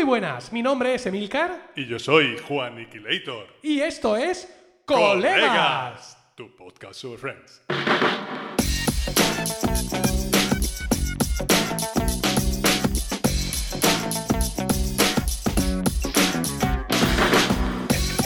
Muy buenas, mi nombre es Emilcar Y yo soy Juan Aniquilator. y esto es Colegas. Tu podcast sobre Friends.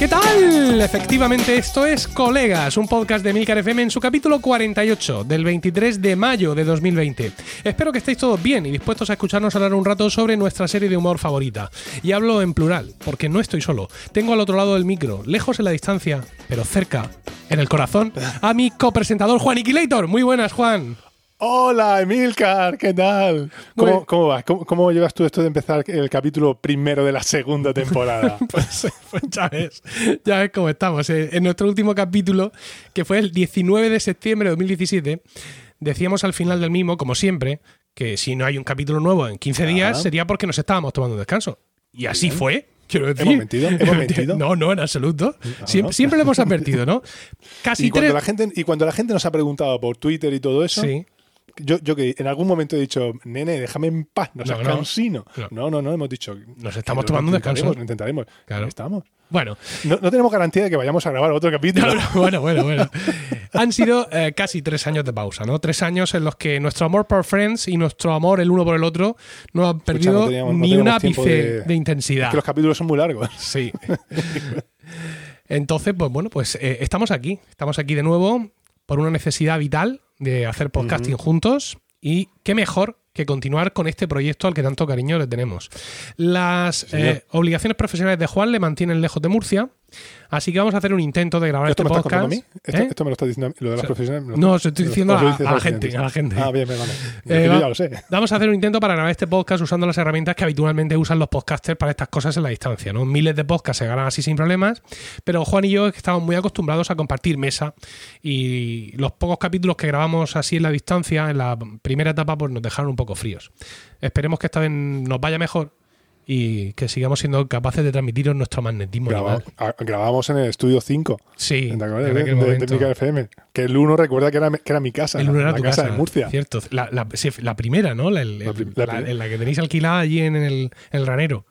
¿Qué tal? Efectivamente, esto es Colegas, un podcast de Milcar FM en su capítulo 48 del 23 de mayo de 2020. Espero que estéis todos bien y dispuestos a escucharnos hablar un rato sobre nuestra serie de humor favorita. Y hablo en plural, porque no estoy solo. Tengo al otro lado del micro, lejos en la distancia, pero cerca, en el corazón, a mi copresentador Juan Iquilator. Muy buenas, Juan. Hola, Emilcar, ¿qué tal? ¿Cómo, cómo vas? ¿Cómo, cómo llevas tú esto de empezar el capítulo primero de la segunda temporada? Pues, pues ya ves, ya ves cómo estamos. Eh, En nuestro último capítulo, que fue el 19 de septiembre de 2017, decíamos al final del mismo, como siempre, que si no hay un capítulo nuevo en 15 días Ajá. sería porque nos estábamos tomando un descanso. Y así fue. Quiero decir. ¿Hemos mentido? ¿Hemos mentido? No, no, en absoluto. Ah, Siempre, ¿no? siempre lo hemos advertido, ¿no? Casi y, cuando tres. la gente, y cuando la gente nos ha preguntado por Twitter y todo eso, Sí. Yo, yo que en algún momento he dicho, nene, déjame en paz, no seas No, no. cansino. No. No, no, no, hemos dicho. Nos estamos tomando un descanso. Lo intentaremos. Claro. Estamos. Bueno, No, no tenemos garantía de que vayamos a grabar otro capítulo. No, no, bueno, bueno, bueno. Han sido eh, casi tres años de pausa, ¿no? Tres años en los que nuestro amor por Friends y nuestro amor el uno por el otro no han perdido teníamos- ni un ápice de- de, intensidad. Es que los capítulos son muy largos. Sí. Entonces, pues bueno, pues eh, estamos aquí. Estamos aquí de nuevo por una necesidad vital de hacer podcasting juntos. Y qué mejor que continuar con este proyecto al que tanto cariño le tenemos. Las eh, obligaciones profesionales de Juan le mantienen lejos de Murcia. Así que vamos a hacer un intento de grabar ¿Esto este podcast. mí? ¿Esto, ¿Eh? esto me lo estás diciendo? ¿Lo de las O sea, profesionales? lo no, estoy diciendo a- la gente, a la gente. Ah, bien, bien, vale. Eh, yo va- ya lo sé. Vamos a hacer un intento para grabar este podcast usando las herramientas que habitualmente usan los podcasters para estas cosas en la distancia. ¿no? Miles de podcasts se ganan así sin problemas, pero Juan y yo estamos muy acostumbrados a compartir mesa y los pocos capítulos que grabamos así en la distancia, en la primera etapa, pues nos dejaron un poco fríos. Esperemos que esta vez nos vaya mejor y que sigamos siendo capaces de transmitiros nuestro magnetismo. Graba- animal. a- grabamos en el estudio 5. Sí, ¿Te acuerdas? en De, aquel de momento. Técnica FM. Que el 1 recuerda que era, que era mi casa. El uno era la tu casa, casa, de Murcia. Cierto. La, la- sí, la primera, ¿no? La, el- en la que tenéis alquilada allí en el, en el ranero.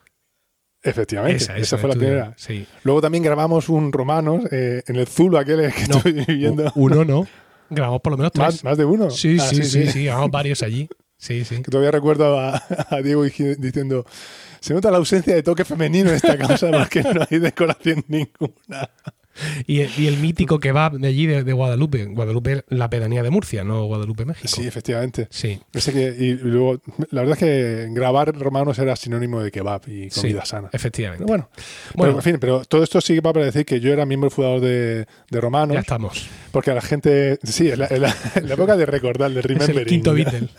Efectivamente. Esa, Esa, esa, fue la primera. Sí. Luego también grabamos un Romanos eh, en el Zulu, aquel que No, estoy viviendo. Uno no. Grabamos por lo menos tres. ¿Más, más de uno? Sí, Ah, sí, sí, sí, grabamos varios allí. Sí, sí. Que todavía recuerdo a, a Diego diciendo: Se nota la ausencia de toque femenino en esta casa porque no hay decoración ninguna. Y, el- y el mítico kebab de allí, de, de Guadalupe. Guadalupe, la pedanía de Murcia, no Guadalupe, México. Sí, efectivamente. Sí. Ese que, y luego, la verdad es que grabar romanos era sinónimo de kebab y sí, comida sana. Efectivamente. Pero bueno, Bueno. pero, en fin, pero todo esto sí que va para decir que yo era miembro fundador de, de Romanos, ya estamos. porque a la gente, sí, en la, en la- en la época de recordar, de Es remembering. el quinto Beatle.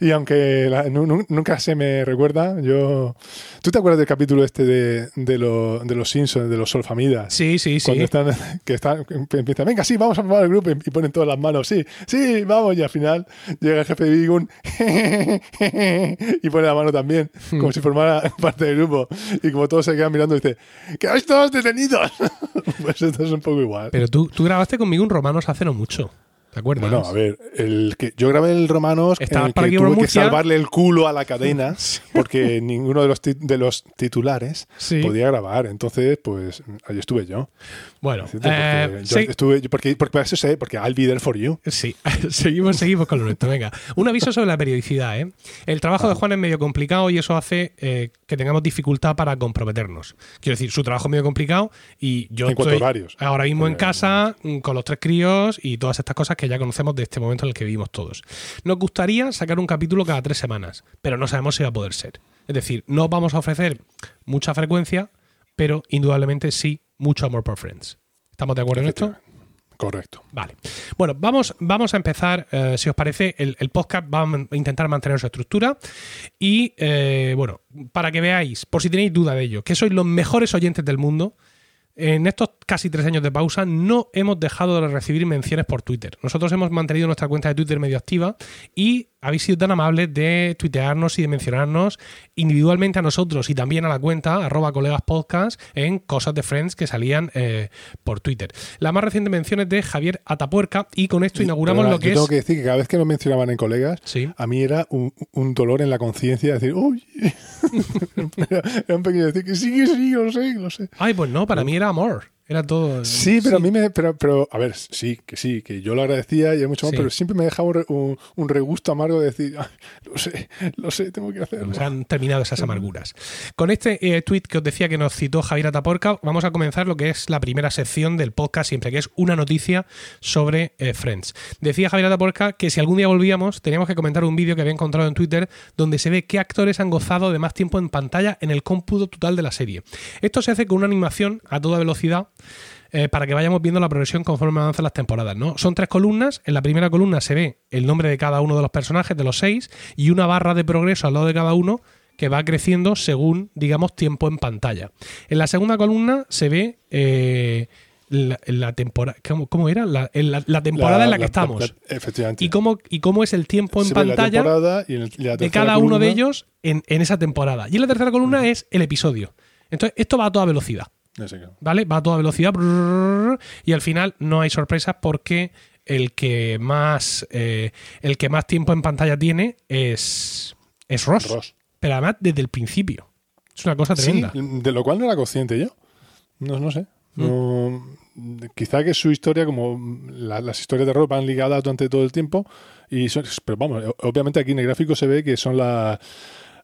Y aunque la- nu- nu- nunca se me recuerda, yo... ¿Tú te acuerdas del capítulo este de, de, lo- de los Simpsons, de los Solfamidas? Sí, sí, sí. Cuando están, que están, empiezan, venga, sí, vamos a formar el grupo y ponen todas las manos, sí, sí, vamos, y al final llega el jefe de Vigun y pone la mano también, como si formara parte del grupo. Y como todos se quedan mirando, dice, ¡quedáis todos detenidos! pues esto es un poco igual. Pero tú, tú grabaste conmigo un Romanos hace no mucho. ¿Te acuerdas? Bueno, a ver, el que yo grabé el Romanos en el que aquí tuve que Murcia. salvarle el culo a la cadena porque ninguno de los, ti- de los titulares Sí. podía grabar. Entonces, pues ahí estuve yo. Bueno. Porque, eh, yo sí- estuve, porque, porque para eso sé, porque I'll be there for you. Sí, seguimos, seguimos con lo nuestro. Venga, un aviso sobre la periodicidad. ¿eh? El trabajo de Juan es medio complicado y eso hace eh, que tengamos dificultad para comprometernos. Quiero decir, su trabajo es medio complicado y yo En cuanto a estoy horarios. ahora mismo en Porque- casa mm, con los tres críos y todas estas cosas que ya conocemos de este momento en el que vivimos todos. Nos gustaría sacar un capítulo cada tres semanas, pero no sabemos si va a poder ser. Es decir, no vamos a ofrecer mucha frecuencia, pero indudablemente sí mucho amor por Friends. ¿Estamos de acuerdo en esto? Correcto. Vale. Bueno, vamos, vamos a empezar, eh, si os parece, el, el podcast va a intentar mantener su estructura. Y eh, bueno, para que veáis, por si tenéis duda de ello, que sois los mejores oyentes del mundo, en estos casi tres años de pausa no hemos dejado de recibir menciones por Twitter. Nosotros hemos mantenido nuestra cuenta de Twitter medio activa y habéis sido tan amables de tuitearnos y de mencionarnos individualmente a nosotros y también a la cuenta arroba colegas podcast en cosas de Friends que salían eh, por Twitter. La más reciente mención es de Javier Atapuerca y con esto inauguramos Pero, lo que yo es... tengo que decir que cada vez que nos mencionaban en colegas, Sí. a mí era un, un dolor en la conciencia decir, uy, era, era un pequeño decir que sí, que sí, lo sé, lo sé. Ay, pues no, para mí era amor. Era todo... Sí, pero a mí me. Pero, pero, a ver, sí, que sí, que yo lo agradecía y hay mucho más, Sí. pero siempre me dejaba un, re- un- un regusto amargo de decir, "Ay, lo sé, lo sé, tengo que hacerlo. Se han terminado esas amarguras. Con este eh, tweet que os decía que nos citó Javier Ataporca, vamos a comenzar lo que es la primera sección del podcast siempre, que es una noticia sobre eh, Friends. Decía Javier Ataporca que si algún día volvíamos, teníamos que comentar un vídeo que había encontrado en Twitter donde se ve qué actores han gozado de más tiempo en pantalla en el cómputo total de la serie. Esto se hace con una animación a toda velocidad eh, para que vayamos viendo la progresión conforme avanzan las temporadas. ¿no? Son tres columnas. En la primera columna se ve el nombre de cada uno de los personajes, de los seis, y una barra de progreso al lado de cada uno que va creciendo según, digamos, tiempo en pantalla. En la segunda columna se ve eh, la, la temporada. ¿cómo, cómo era? La, en la- la temporada en la que estamos. efectivamente. y, cómo, y cómo es el tiempo en Se pantalla y en el- de cada uno de ellos en, en esa temporada. Y en la tercera columna es el episodio. Entonces, esto va a toda velocidad. ¿Vale? Va a toda velocidad y al final no hay sorpresas porque el que más eh, el que más tiempo en pantalla tiene es es Ross, Ross. pero además desde el principio. Es una cosa Sí, tremenda. de lo cual no era consciente yo. No, no sé. Mm. Quizá que su historia, como la- las historias de Ross van ligadas durante todo el tiempo. Y son- pero vamos, obviamente aquí en el gráfico se ve que son la-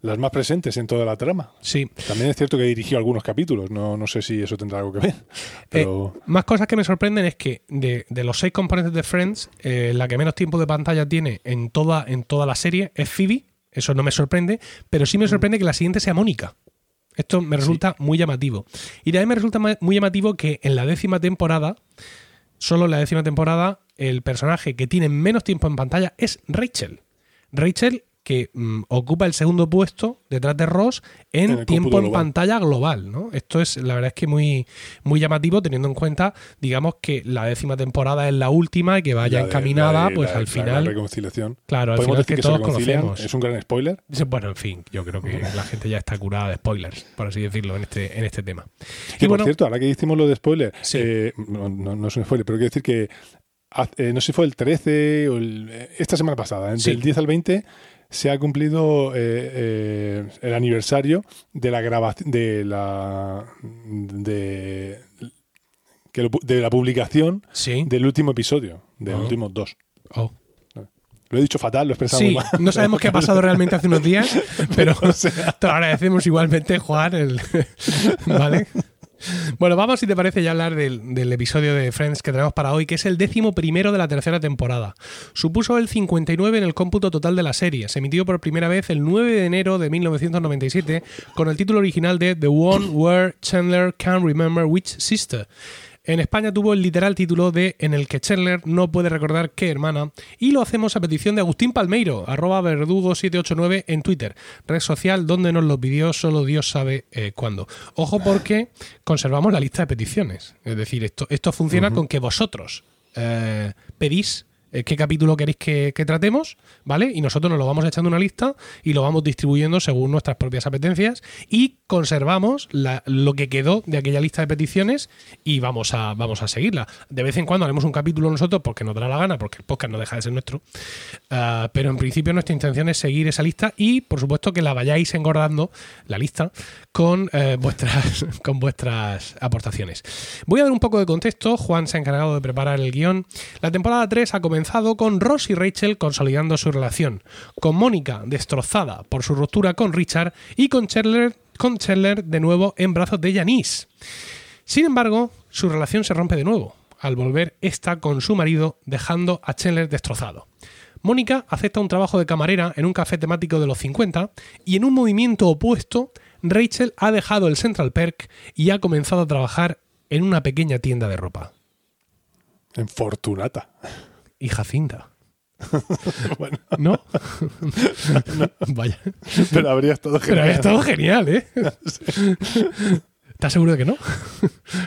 las más presentes en toda la trama. Sí. También es cierto que dirigió algunos capítulos. No, no sé si eso tendrá algo que ver. Pero Más cosas que me sorprenden es que de, de los seis componentes de Friends, eh, la que menos tiempo de pantalla tiene en toda, en toda la serie es Phoebe. Eso no me sorprende, pero sí me sorprende que la siguiente sea Mónica. Esto me resulta muy llamativo. Y también me resulta muy llamativo que en la décima temporada, solo en la décima temporada, el personaje que tiene menos tiempo en pantalla es Rachel. Rachel que mm, ocupa el segundo puesto detrás de Ross en, En el tiempo en global. pantalla global, ¿no? Esto es, la verdad es que muy, muy llamativo teniendo en cuenta, digamos, que la décima temporada es la última y que vaya de- encaminada, de- pues al la final, reconciliación. claro, al final que que, todos conocemos. Es un gran spoiler. Bueno, en fin, yo creo que la gente ya está curada de spoilers, por así decirlo, en este, en este tema. Y por bueno, cierto, ahora que hicimos lo de spoiler, Sí. eh, no, no- no es un spoiler, pero quiero decir que eh, no sé si fue el 13 o el- eh, esta semana pasada. Sí. del 10 al 20 se ha cumplido eh, eh, el aniversario de la grabación de la de, que lo de la publicación sí. del último episodio, de los Ah. últimos dos. Oh. Lo he dicho fatal, lo he expresado Sí, muy mal. no sabemos qué ha pasado realmente hace unos días, pero O sea, te lo agradecemos igualmente, Juan. el- ¿Vale? Bueno, vamos, si te parece, ya hablar del, episodio de Friends que tenemos para hoy, que es el décimo primero de la tercera temporada. Supuso el 59 en el cómputo total de la serie. Se emitió por primera vez el 9 de enero de 1997 con el título original de The One Where Chandler Can't Remember Which Sister. En España tuvo el literal título de En el que Chandler no puede recordar qué hermana y lo hacemos a petición de Agustín Palmeiro, arroba verdugo789 en Twitter, red social donde nos los pidió solo Dios sabe eh, cuándo. Ojo porque conservamos la lista de peticiones, es decir, esto, esto funciona con que vosotros eh, pedís eh, qué capítulo queréis que, tratemos, ¿vale? Y nosotros nos lo vamos echando una lista y lo vamos distribuyendo según nuestras propias apetencias y conservamos lo que quedó de aquella lista de peticiones y vamos a, vamos a seguirla. De vez en cuando haremos un capítulo nosotros porque nos dará la gana, porque el podcast no deja de ser nuestro. Ah, pero en principio nuestra intención es seguir esa lista y, por supuesto, que la vayáis engordando, la lista, con, eh, vuestras, con vuestras aportaciones. Voy a dar un poco de contexto. Juan se ha encargado de preparar el guion. La temporada 3 ha comenzado con Ross y Rachel consolidando su relación, con Mónica destrozada por su ruptura con Richard y con Chandler, con Chandler de nuevo en brazos de Janice. Sin embargo, su relación se rompe de nuevo, al volver esta con su marido, dejando a Chandler destrozado. Mónica acepta un trabajo de camarera en un café temático de los 50 y en un movimiento opuesto, Rachel ha dejado el Central Perk y ha comenzado a trabajar en una pequeña tienda de ropa. en Fortunata. Y Jacinta. Bueno, ¿No? Vaya. pero habría estado Pero genial. ha estado genial, ¿eh? ¿Estás seguro de que no?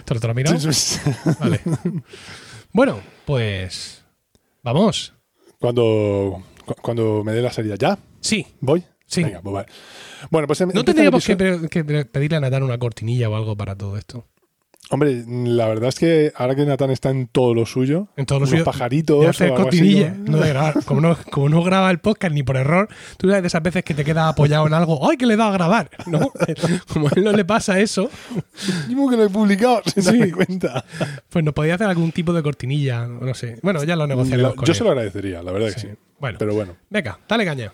¿Te lo, te lo has mirado? Vale. Bueno, pues. Vamos. Cuando, cu- cuando me dé la salida. ¿Ya? Sí. ¿Voy? Sí. Venga, pues vale. Bueno, pues em- ¿No tendríamos que pedirle a Natán una cortinilla o algo para todo esto? Hombre, la verdad es que ahora que Natán está en todo lo suyo, En todo lo unos suyo, pajaritos De o hacer algo así, cortinilla. ¿no? no de grabar. Como no, como no graba el podcast ni por error, tú sabes de esas veces que te quedas apoyado en algo. ¡Ay, que le da a grabar! ¿No? Como a él no le pasa eso, Mismo que lo he publicado sin Sí. darme cuenta. pues nos podía hacer algún tipo de cortinilla. No sé. Bueno, ya lo negociaremos yo él. se lo agradecería, la verdad que Sí. sí. Bueno, Pero bueno. venga, dale caña.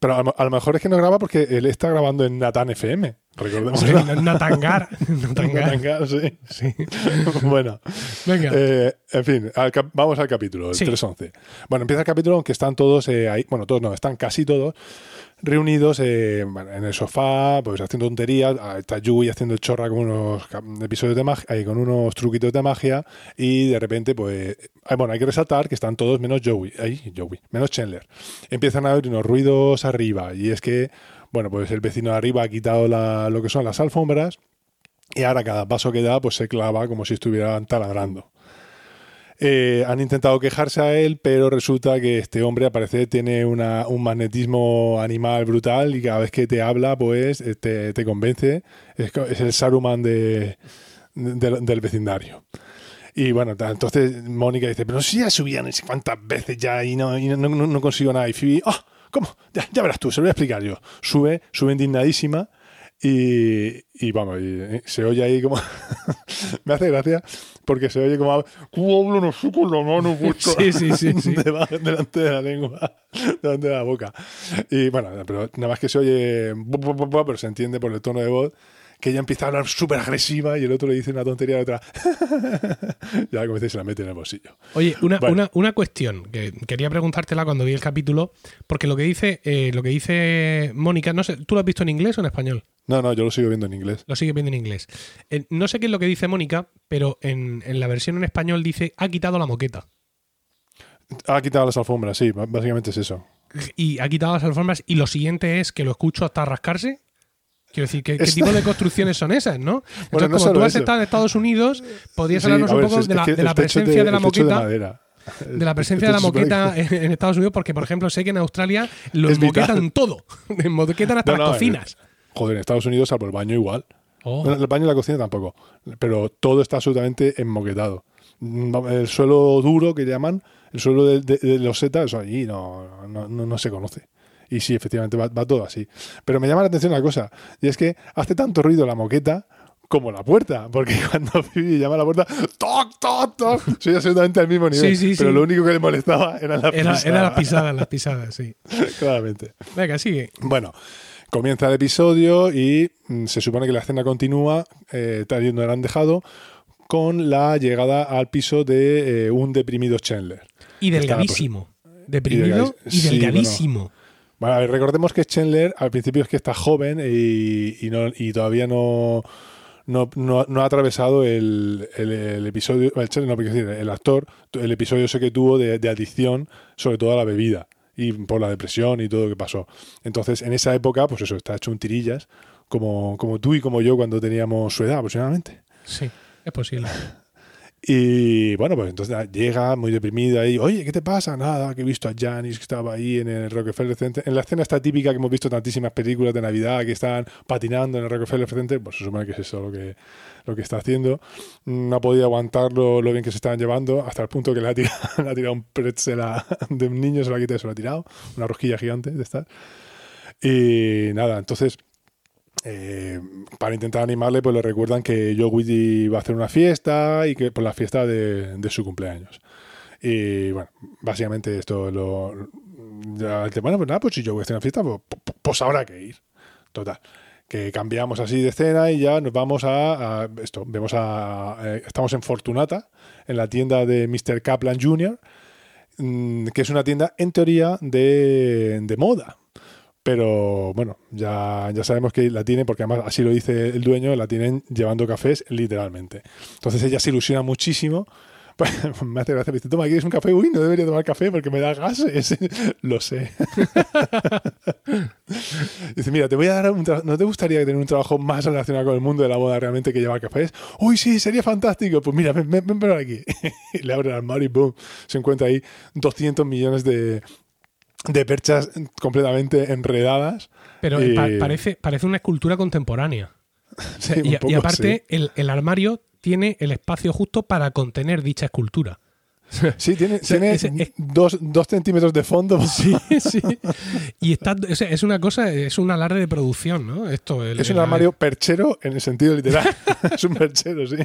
Pero a, lo- a lo mejor es que no graba porque él está grabando en Natán FM. Recordemos. Sí, Natangar. Natangar. Natangar, sí. Sí. bueno, Venga. eh, en fin, al vamos al capítulo, el Sí. 311. Bueno, empieza el capítulo aunque están todos eh, ahí, bueno, todos no, están casi todos reunidos eh, en el sofá, pues haciendo tonterías. Ah, Está Yui haciendo chorra con unos episodios de magia, ahí, con unos truquitos de magia y de repente, pues, ah, bueno, hay que resaltar que están todos menos Joey, ahí, Joey, menos Chandler. Empiezan a haber unos ruidos arriba y es que, bueno, pues el vecino de arriba ha quitado lo que son las alfombras y ahora cada paso que da, pues se clava como si estuvieran taladrando. Eh, han intentado quejarse a él, pero resulta que este hombre, al parecer, tiene un magnetismo animal brutal y cada vez que te habla, pues eh, te, convence. Es, el Saruman de, de- del vecindario. Y bueno, entonces Mónica dice, pero si ya subía no sé cuántas veces ya y no, no, no- no consigo nada. Y Phoebe, ¡ah! ¿Cómo? Ya, ya verás tú, se lo voy a explicar yo. Sube, sube indignadísima y, y vamos, y, eh, se oye ahí como... Me hace gracia porque se oye como... ¿Cómo hablo no sé con la mano puesta Sí, sí, sí, sí. delante de la lengua, delante de la boca. Y bueno, pero nada más que se oye... Pero se entiende por el tono de voz que ella empieza a hablar súper agresiva y el otro le dice una tontería a la otra. ya como dice, se la mete en el bolsillo. Oye, una, una, una cuestión que quería preguntártela cuando vi el capítulo, porque lo que dice, eh, lo que dice Mónica, no sé, ¿tú lo has visto en inglés o en español? No, no, yo lo sigo viendo en inglés. Lo sigue viendo en inglés. Eh, no sé qué es lo que dice Mónica, pero en, en la versión en español dice ha quitado la moqueta. Ha quitado las alfombras, sí, básicamente es eso. Y ha quitado las alfombras y lo siguiente es que lo escucho hasta rascarse. Quiero decir, ¿qué, tipo de construcciones son esas, no? Entonces, Bueno, no como tú has eso. estado en Estados Unidos, podrías Sí, hablarnos un poco de la, de presencia de, la moqueta. de la presencia de la moqueta en, en Estados Unidos, porque, por ejemplo, sé que en Australia lo Es vital. moquetan todo. moquetan hasta No, no, las cocinas. Joder, en Estados Unidos, salvo el baño igual. Oh. El baño y la cocina tampoco. Pero todo está absolutamente enmoquetado. El suelo duro que llaman, el suelo de, de, de loseta, eso allí no, no, no- no se conoce. Y sí, efectivamente, va, va todo así. Pero me llama la atención una cosa, y es que hace tanto ruido la moqueta como la puerta, porque cuando Phoebe llama a la puerta, ¡toc, toc, toc! Soy absolutamente al mismo nivel. Sí, sí, pero sí. lo único que le molestaba eran las Era, pisadas. era las pisadas, las pisadas, sí. Claramente. Venga, sigue. Bueno, comienza el episodio y mm, se supone que la escena continúa, eh, tal y donde la han dejado, con la llegada al piso de eh, un deprimido Chandler. Y delgadísimo. Deprimido y sí, delgadísimo. Bueno, a ver, recordemos que Chandler al principio es que está joven y, y no, y todavía no, no, ha atravesado el, el- episodio, el, el actor, el episodio ese que tuvo de, de adicción, sobre todo a la bebida y por la depresión y todo lo que pasó. Entonces, en esa época, pues eso, está hecho un tirillas, como, como tú y como yo cuando teníamos su edad aproximadamente. Sí, es posible. Y bueno, pues entonces llega muy deprimida y, oye, ¿qué te pasa? Nada, que he visto a Janis que estaba ahí en el Rockefeller Center. En la escena esta típica que hemos visto tantísimas películas de Navidad que están patinando en el Rockefeller Center, pues se supone que es eso lo que, lo que está haciendo. No ha podido aguantarlo lo bien que se estaban llevando, hasta el punto que le ha tirado, le ha tirado un pretzel a- de un niño, se lo ha quitado y se lo ha tirado. Una rosquilla gigante de estas. Y nada, entonces eh, para intentar animarle, pues le recuerdan que Joey va a hacer una fiesta y que por la fiesta de, su cumpleaños. Y bueno, básicamente esto lo. Ya, bueno, pues nada, pues si yo voy a hacer una fiesta, pues, pues- pues habrá que ir. Total. Que cambiamos así de escena y ya nos vamos a, a esto. Vemos a. eh, estamos en Fortunata, en la tienda de Mr. Kaplan Jr., mm, que es una tienda en teoría de, de moda. Pero bueno, ya, ya sabemos que la tienen, porque además así lo dice el dueño, la tienen llevando cafés literalmente. Entonces ella se ilusiona muchísimo. Me hace gracia, me dice, toma, ¿quieres un café? Uy, no debería tomar café porque me da gases. lo sé. dice, mira, te voy a dar un ¿No te gustaría tener un trabajo más relacionado con el mundo de la moda realmente que llevar cafés? Uy, sí, sería fantástico. Pues mira, ven, ven, ven por aquí. le abre el armario y boom, se encuentra ahí 200 millones de, de perchas completamente enredadas. Pero Y- pa- parece, parece una escultura contemporánea. Sí, y, aparte, el, el armario tiene el espacio justo para contener dicha escultura. Sí, tiene, sea, tiene es- dos, dos centímetros de fondo. Sí, sí. Y está, o sea, es una cosa, es un alarde de producción, ¿no? Esto, el- Es un el- armario perchero en el sentido literal. es un perchero, sí.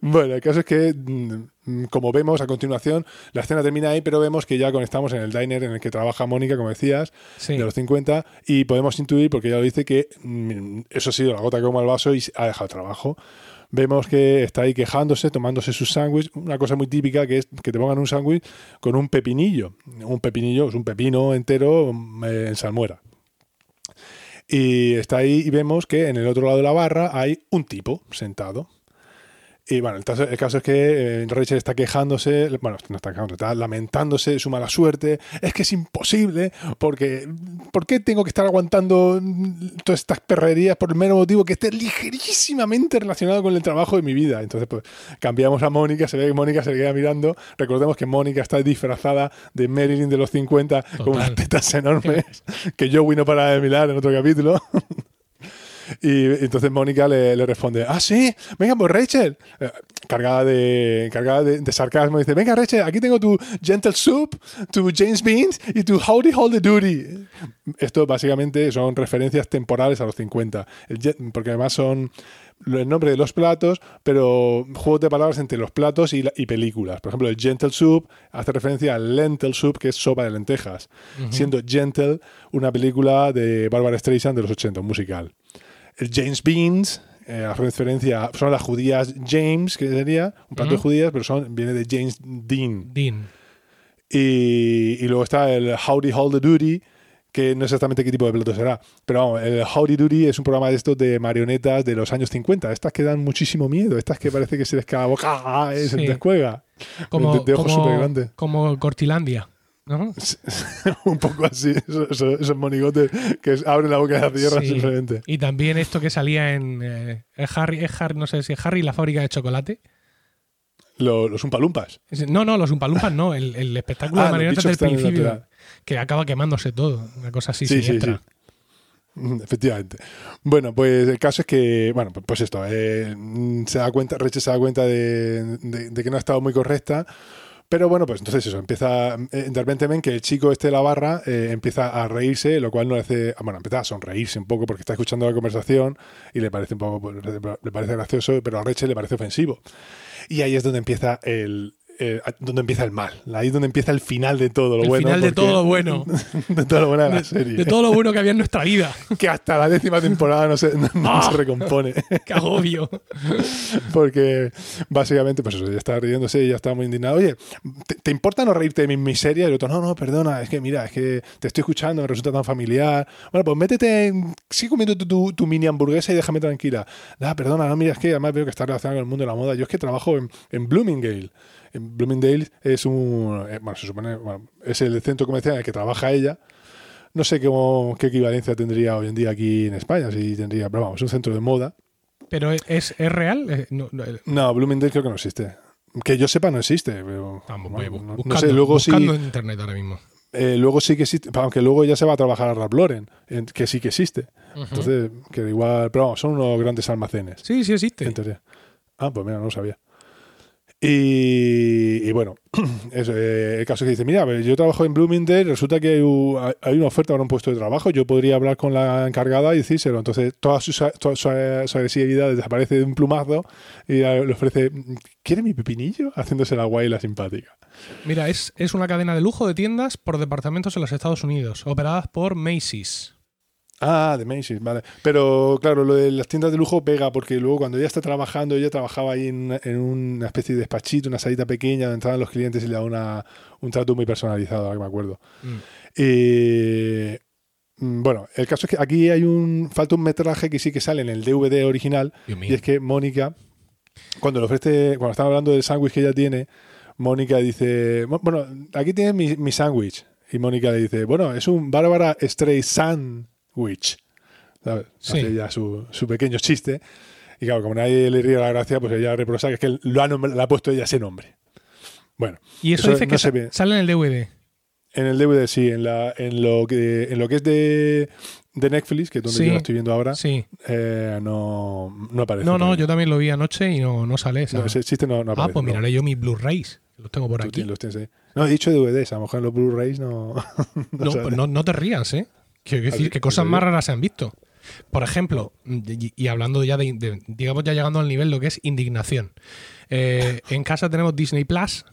bueno, el caso es que, mm, como vemos a continuación, la escena termina ahí, pero vemos que ya conectamos en el diner en el que trabaja Mónica, como decías, Sí. de los 50, y podemos intuir, porque ya lo dice, que mm, eso ha sido la gota que como el vaso y ha dejado trabajo. Vemos que está ahí quejándose, tomándose su sándwich, una cosa muy típica que es que te pongan un sándwich con un pepinillo. Un pepinillo es un pepino entero mm, eh, en salmuera. Y está ahí y vemos que en el otro lado de la barra hay un tipo sentado. Y bueno, el caso, el caso es que eh, Rachel está quejándose, bueno, no está quejándose, está lamentándose de su mala suerte. Es que es imposible, porque ¿por qué tengo que estar aguantando mm, todas estas perrerías por el mero motivo que esté ligerísimamente relacionado con el trabajo de mi vida? Entonces, pues cambiamos a Mónica, se ve que Mónica se le queda mirando. Recordemos que Mónica está disfrazada de Marilyn de los 50 con Total. unas tetas enormes que Joey no para de mirar en otro capítulo. Y entonces Mónica le, le responde, ah, sí, venga, pues Rachel, Eh, cargada, de, cargada de, de sarcasmo, dice, venga Rachel, aquí tengo tu Gentle Soup, tu James Beans y tu Howdy Hold the Duty. Esto básicamente son referencias temporales a los 50, El gen- porque además son el nombre de los platos, pero juegos de palabras entre los platos y, la- y películas. Por ejemplo, el Gentle Soup hace referencia al Lentil Soup, que es sopa de lentejas, siendo Gentle una película de Barbara Streisand de los 80, un musical. El James Beans, eh, hace referencia, son las judías James, que sería un plato de judías, pero son, viene de James Dean. Dean. Y, y luego está el Howdy Hold the Duty, que no sé exactamente qué tipo de plato será. Pero vamos, el Howdy Doody es un programa de estos de marionetas de los años 50. Estas que dan muchísimo miedo. Estas que parece que se les cae la boca ¡ah! se Sí. descuelga. Como, de, de ojos como- como Cortilandia. ¿No? un poco así. Esos, monigotes que abren la boca y la cierran Sí. simplemente. Y también esto que salía en eh, Harry, Harry, no sé si es Harry la fábrica de chocolate. Lo- los umpalumpas. No, no, los Umpalumpas no, el, el espectáculo Ah, de marionetas del principio, que acaba quemándose todo, una cosa así Sí, sí, siniestra. sí. Mm, Efectivamente. Bueno, pues el caso es que, bueno, pues- pues esto, eh, mm, se da cuenta, Rachel se da cuenta de, de- de que no ha estado muy correcta. Pero bueno, pues entonces eso, empieza, eh, de repente ven que el chico este de la barra eh, empieza a reírse, lo cual no le hace, bueno, empieza a sonreírse un poco porque está escuchando la conversación y le parece un poco, le parece gracioso, pero a Rachel le parece ofensivo. Y ahí es donde empieza el, eh, donde empieza el mal, ahí es donde empieza el final de todo lo El bueno. final de todo lo bueno. de todo lo bueno de la De, serie de todo lo bueno que había en nuestra vida. que hasta la décima temporada no se, no- no Ah. se recompone. Qué agobio. Porque básicamente, pues eso, ella está riéndose y ya está muy indignada. Oye, ¿te, te importa no reírte de mi miseria? Y el otro, no, no, perdona, es que mira, es que te estoy escuchando, me resulta tan familiar. Bueno, pues métete, en, sigue comiendo tu, tu- tu mini hamburguesa y déjame tranquila. Nada, perdona, no, mira, es que además veo que está relacionado con el mundo de la moda. Yo es que trabajo en, en Bloomingdale. Bloomingdale es un, eh, bueno, se supone, bueno, es el centro comercial en el que trabaja ella. No sé cómo, qué equivalencia tendría hoy en día aquí en España, si tendría, pero vamos, es un centro de moda. Pero es, es real. Eh, no, no, No, Bloomingdale creo que no existe. Que yo sepa no existe. Pero, bueno, no- buscando, sé, luego sí, buscando en internet ahora mismo. eh, luego sí que existe, aunque luego ya se va a trabajar a Ralph Lauren, en- que sí que existe. Entonces, que igual, pero vamos, son unos grandes almacenes. sí, sí existe. En teoría. Ah, pues mira, no lo sabía. Y, bueno, eso, eh, el caso es que dice, mira, yo trabajo en Bloomingdale, resulta que hay, u- hay una oferta para un puesto de trabajo, yo podría hablar con la encargada y decírselo. Entonces, toda su, toda eh, su agresividad desaparece de un plumazo y le ofrece, ¿quiere mi pepinillo? Haciéndose la guay y la simpática. Mira, es, es una cadena de lujo de tiendas por departamentos en los Estados Unidos, operadas por Macy's. Ah, de Macy's, vale. Pero claro, lo de las tiendas de lujo pega porque luego cuando ella está trabajando, ella trabajaba ahí en, una- en una especie de despachito, una salita pequeña donde entraban los clientes y le daba una, un trato muy personalizado, ahora que me acuerdo. Mm. Eh, mm, bueno, el caso es que aquí hay un falta un metraje que sí que sale en el DVD original y es que Mónica, cuando le ofrece, cuando están hablando del sándwich que ella tiene, Mónica dice, "Bu- bueno, aquí tienes mi, mi sándwich. Y Mónica le dice, bueno, es un Bárbara Streisand sándwich. ¿sabes? Sí. Hace ya su, su pequeño chiste. Y claro, como nadie le ríe la gracia, pues ella reprocha que es que lo ha, le ha puesto ella ese nombre. Bueno, y eso, eso dice no que se sa- ve. sale en el DVD. En el DVD sí, en, la, en, lo, que, en lo que es de, de Netflix, que es donde Sí. yo la estoy viendo ahora, Sí. eh, no, no aparece. No, no, yo también lo vi anoche y no, no sale esa. No, ese chiste no, no ah, aparece. pues miraré yo mis Blu-rays. Los tengo por Tú aquí. tienes- los tienes ahí. No, he dicho DVDs, a lo mejor en los Blu-rays no. No, pues no, no te rías, ¿eh? Quiero decir que ¿En cosas más raras se han visto. Por ejemplo, y, hablando ya de, de- digamos ya llegando al nivel lo que es indignación. Eh, en casa tenemos Disney Plus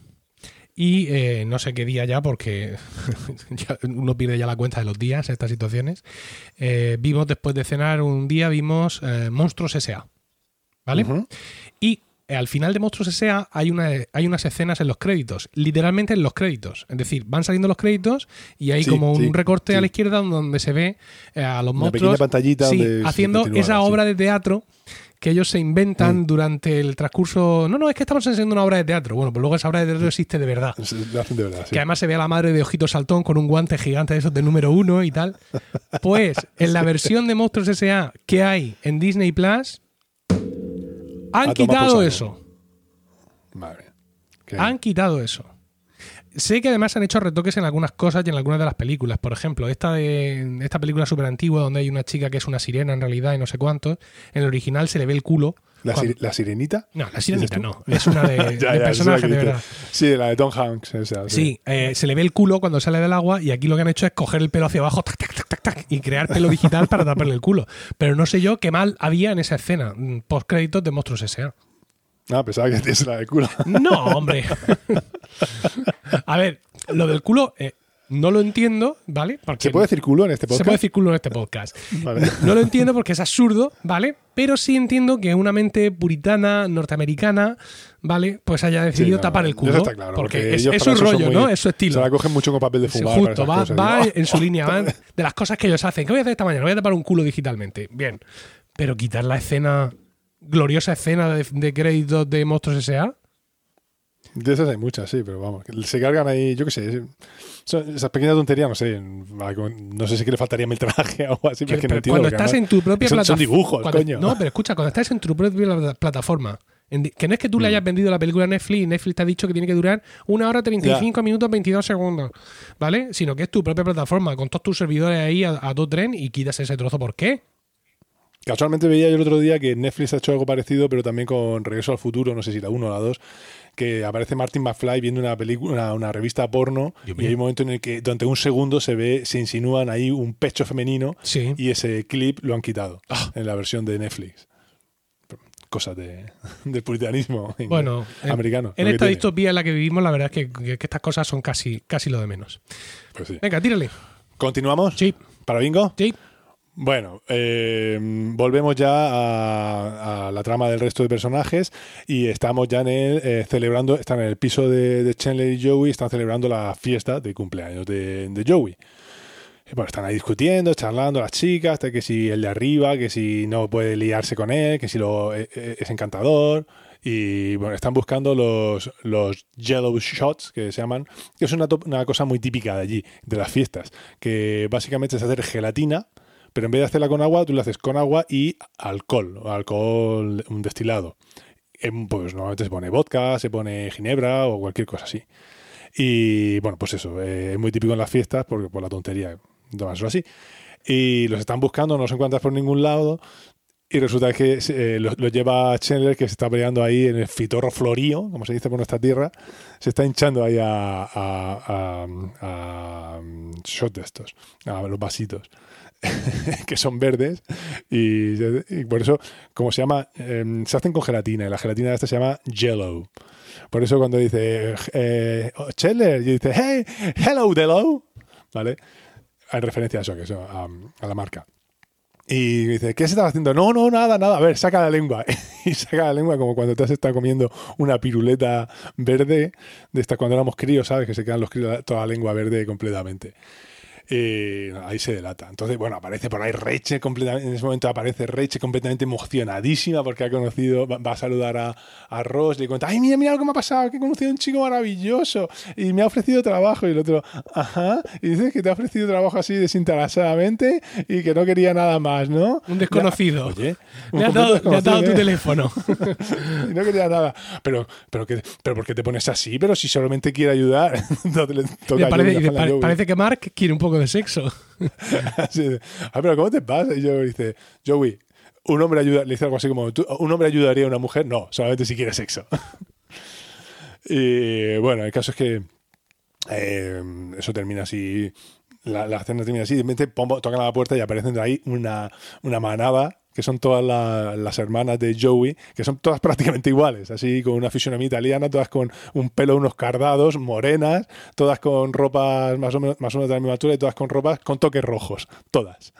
y eh, no sé qué día ya porque ya uno pierde ya la cuenta de los días en estas situaciones. Eh, vimos después de cenar un día, vimos Monstruos S.A. ¿Vale? Eh, al final de Monstruos S.A. hay, una, hay unas escenas en los créditos, literalmente en los créditos. Es decir, van saliendo los créditos y hay Sí, como un recorte sí. a la izquierda donde se ve eh, a los monstruos pantallita haciendo esa obra de teatro que ellos se inventan Mm. durante el transcurso. No, no, es que estamos enseñando una obra de teatro. Bueno, pues luego esa obra de teatro existe de verdad. De sí. Que además se ve a la madre de Ojito Saltón con un guante gigante de esos de número uno y tal. Pues en la versión de Monstruos S.A. que hay en Disney Plus, han A tomar por quitado eso. Madre. Qué- Han quitado eso. Sé que además han hecho retoques en algunas cosas y en algunas de las películas. Por ejemplo, esta de esta película súper antigua donde hay una chica que es una sirena en realidad y no sé cuántos. En el original se le ve el culo. ¿La, sir- la sirenita? No, la sirenita no. Es una de, Ya, de ya, personaje de verdad. Sí, la de Tom Hanks. esa, Sí, eh, se le ve el culo cuando sale del agua y aquí lo que han hecho es coger el pelo hacia abajo tac, tac, tac, tac, tac, y crear pelo digital para taparle el culo. Pero no sé yo qué mal había en esa escena post créditos de Monstruos S.A. Ah, pensaba que tienes la de culo. No, hombre. A ver, lo del culo eh, no lo entiendo, ¿vale? Porque ¿Se puede decir culo en este podcast? se puede decir culo en este podcast. Vale. No lo entiendo porque es absurdo, ¿vale? Pero sí entiendo que una mente puritana, norteamericana, ¿vale? Pues haya decidido Sí, no, tapar el eso culo. está claro, porque, porque es, su eso rollo, muy- ¿no? Es su Se estilo. la cogen mucho con papel de fumar. justo, va, cosas. va en su línea, van de las cosas que ellos hacen. ¿Qué voy a hacer esta mañana? Voy a tapar un culo digitalmente. Bien. Pero quitar la escena, gloriosa escena de, de créditos de Monstruos S.A. De esas hay muchas, sí, pero vamos. Se cargan ahí, yo qué sé. son esas pequeñas tonterías, no sé. No sé si que le faltaría el traje o algo así, pero es que no entiendo. cuando estás en tu propia son- son plataforma. dibujos, cuando- coño. No, pero escucha, cuando estás en tu propia pla- plataforma, en que no es que tú le Mm. hayas vendido la película a Netflix y Netflix te ha dicho que tiene que durar una hora 35 minutos 22 segundos, ¿vale? Sino que es tu propia plataforma, con todos tus servidores ahí a, a tu tren y quitas ese trozo. ¿Por qué? Casualmente veía yo el otro día que Netflix ha hecho algo parecido, pero también con Regreso al Futuro, no sé si la 1 o la 2, que aparece Martin McFly viendo una película, una, una revista porno, Dios y mío. hay un momento en el que durante un segundo se ve, se insinúan ahí un pecho femenino, Sí. y ese clip lo han quitado Ah. en la versión de Netflix. Cosas de, del puritanismo Bueno, en- americano. En esta distopía en la que vivimos, la verdad es que, que- que estas cosas son casi, casi lo de menos. Pues sí. Venga, tírale. ¿Continuamos? Sí, ¿Para bingo? sí. Bueno, eh, volvemos ya a, la trama del resto de personajes y estamos ya en el, eh, celebrando, están en el piso de, Chandler y Joey, están celebrando la fiesta de cumpleaños de, Joey. Bueno, están ahí discutiendo, charlando las chicas, de que si el de arriba, que si no puede liarse con él, que si lo, eh, eh, es encantador. Y bueno, están buscando los, los yellow shots, que se llaman, que es una, una cosa muy típica de allí, de las fiestas, que básicamente es hacer gelatina, pero en vez de hacerla con agua, tú la haces con agua y alcohol, alcohol, un destilado. Em, Pues normalmente se pone vodka, se pone ginebra o cualquier cosa así. Y bueno, pues eso, eh, es muy típico en las fiestas por, por la tontería, tomárselo así. Y los están buscando, no los encuentras por ningún lado. Y resulta que eh, los lo lleva Chandler, que se está peleando ahí en el fitorro florío, como se dice por nuestra tierra. Se está hinchando ahí a, a, um, shot de estos, a los vasitos, que son verdes. Y, por eso, como se llama, eh, se hacen con gelatina. Y la gelatina esta se llama Jello. Por eso cuando dice eh, oh, Chandler, y dice, hey, hello, Dello. ¿Vale? En referencia a eso, que eso, a, la marca. Y dice, ¿qué se estaba haciendo? No, no, nada, nada. A ver, saca la lengua. y saca la lengua como cuando te has estado comiendo una piruleta verde, de esta cuando éramos críos, ¿sabes? Que se quedan los críos toda la lengua verde completamente. Y ahí se delata. Entonces, bueno, aparece por ahí Rachel completamente, en ese momento aparece Rachel completamente emocionadísima porque ha conocido, va, va a saludar a, a Ross, le cuenta, ay, mira, mira lo que me ha pasado, que he conocido a un chico maravilloso y me ha ofrecido trabajo. Y el otro, ajá, y dices que te ha ofrecido trabajo así desinteresadamente y que no quería nada más, ¿no? Un desconocido. Ya, oye, un Le has dado, le has dado tu ¿eh? teléfono. y no quería nada. Pero, pero, que, pero ¿por qué te pones así? Pero si solamente quiere ayudar. Entonces le toca parece, Joey, dice, a "Pare- Joey. parece que Mark quiere un poco de sexo. Así ah, pero ¿cómo te pasa? Y yo dice, Joey, un hombre ayuda, le dice algo así como, "¿Tú- ¿un hombre ayudaría a una mujer? No, solamente si quiere sexo. y bueno, el caso es que eh, eso termina así, la, la termina así, de repente tocan la puerta y aparecen de ahí una, una manada que son todas la- las hermanas de Joey, que son todas prácticamente iguales, así con una fisionomía italiana, todas con un pelo, unos cardados, morenas, todas con ropas más o menos, más de la misma altura y todas con ropas con toques rojos, todas.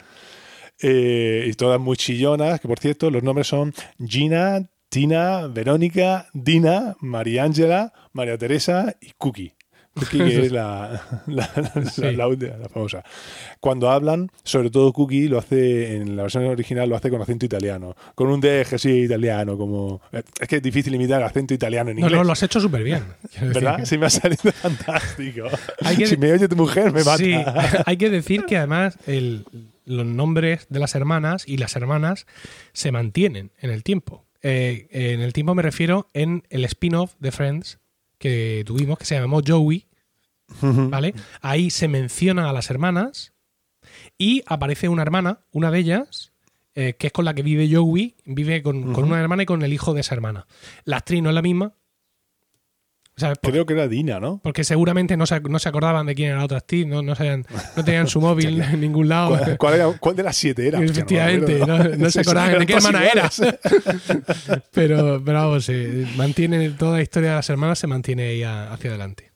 Eh, y todas muy chillonas, que por cierto, los nombres son Gina, Tina, Verónica, Dina, María Ángela, María Teresa y Cookie. Cookie, es la, la, la- Sí. la la famosa. Cuando hablan, sobre todo Cookie lo hace, en la versión original lo hace con acento italiano, con un deje, sí, italiano, como... Es que es difícil imitar el acento italiano en No, inglés. no, lo has hecho súper bien. ¿Verdad? que- Sí, me ha salido fantástico. Hay que- Si me oye tu mujer, me mata. Sí, hay que decir que además el- los nombres de las hermanas y las hermanas se mantienen en el tiempo. Eh, en el tiempo me refiero en el spin-off de Friends que tuvimos, que se llamó Joey, ¿vale? Ahí se mencionan a las hermanas y aparece una hermana, una de ellas, eh, que es con la que vive Joey, vive con, con una hermana y con el hijo de esa hermana. La actriz no es la misma. Creo que era Dina, ¿no? porque seguramente no se, no se acordaban de quién era la otra actriz, no, no, sabían- no tenían su móvil en ningún lado. ¿Cuál, cuál era- cuál de las siete era? No Efectivamente, no, no se acordaban de qué hermana era. Pero, pero vamos, se mantiene toda la historia de las hermanas se mantiene ahí a- hacia adelante.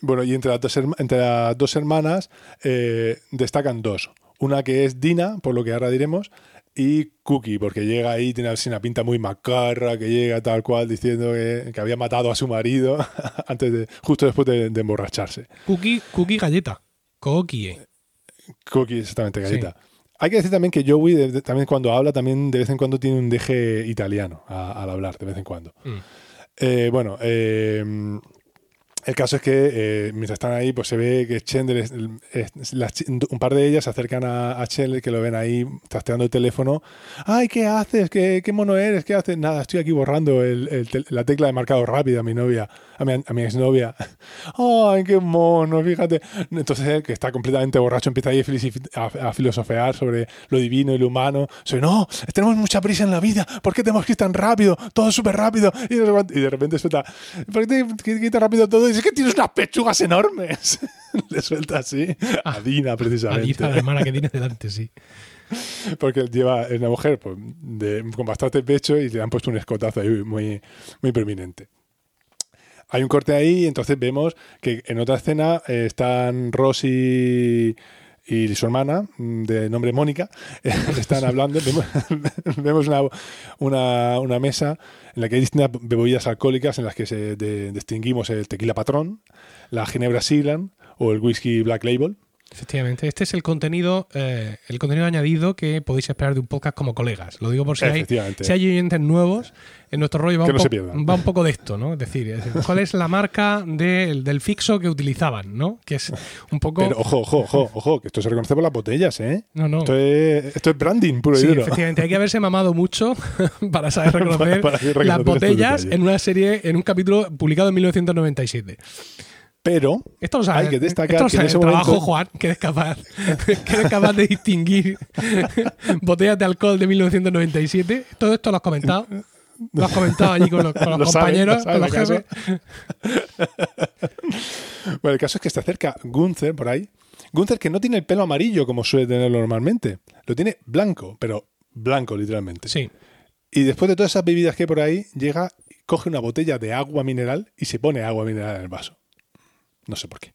Bueno, y entre las dos, entre las dos hermanas eh, destacan dos. Una que es Dina, por lo que ahora diremos, y Cookie, porque llega ahí, tiene así una pinta muy macarra, que llega tal cual diciendo que, que había matado a su marido antes de, justo después de, de emborracharse. Cookie, cookie galleta. Cookie. Cookie, exactamente, galleta. Hay que decir también que Joey, de- de- también cuando habla, también de vez en cuando tiene un deje italiano a- al hablar, de vez en cuando. Mm. Eh, bueno, eh, el caso es que eh, mientras están ahí, pues se ve que Chandler, un par de ellas se acercan a, a Chandler, que lo ven ahí trasteando el teléfono. ¡Ay, qué haces! ¿Qué, qué mono eres? ¿Qué haces? Nada, estoy aquí borrando el- la tecla de marcado rápido a mi novia, a mi, a mi exnovia. ¡Ay, qué mono! Fíjate. Entonces él, que está completamente borracho, empieza ahí a, a- a filosofear sobre lo divino y lo humano. Sobre, no, tenemos mucha prisa en la vida. ¿Por qué tenemos que ir tan rápido? Todo súper rápido. Y de repente, suelta, ¿por qué te- tan rápido todo? Y dice que tienes unas pechugas enormes. Le suelta así a Dina, precisamente. Aliza, la hermana que tienes delante, sí. Porque él lleva, es una mujer pues, de- con bastante pecho y le han puesto un escotazo ahí muy, muy prominente. Hay un corte ahí, entonces vemos que en otra escena eh, están Rosy y su hermana, mm, de nombre Mónica, están hablando. Vemos, una, una, una mesa en la que hay distintas bebidas alcohólicas en las que se distinguimos el tequila patrón, la ginebra Sealand o el whisky Black Label. Efectivamente, este es el contenido, eh, el contenido añadido que podéis esperar de un podcast como colegas. Lo digo por si hay, si hay oyentes nuevos, en nuestro rollo va, Que un, no po- va un poco de esto, ¿no? Es decir, es decir, ¿cuál es la marca del- del fixo que utilizaban, ¿no? Que es un poco... Pero ojo, ojo, ojo, ojo, que esto se reconoce por las botellas, ¿eh? no, no. Esto es, esto es branding puro y Sí, duro. efectivamente, hay que haberse mamado mucho para saber reconocer Para- para reconocer las botellas en una serie, en un capítulo publicado en 1997. Pero Esto sabe, Hay que destacar esto lo que en ese trabajo, momento- Juan, que eres capaz, que eres capaz de distinguir botellas de alcohol de 1997. Todo esto lo has comentado. Lo has comentado allí con los, con los Lo sabe, compañeros, lo sabe, con los jefes. bueno, el caso es que se acerca Gunther por ahí. Gunther que no tiene el pelo amarillo como suele tenerlo normalmente. Lo tiene blanco, pero blanco literalmente. Sí. Y después de todas esas bebidas que hay por ahí, llega, coge una botella de agua mineral y se pone agua mineral en el vaso. No sé por qué.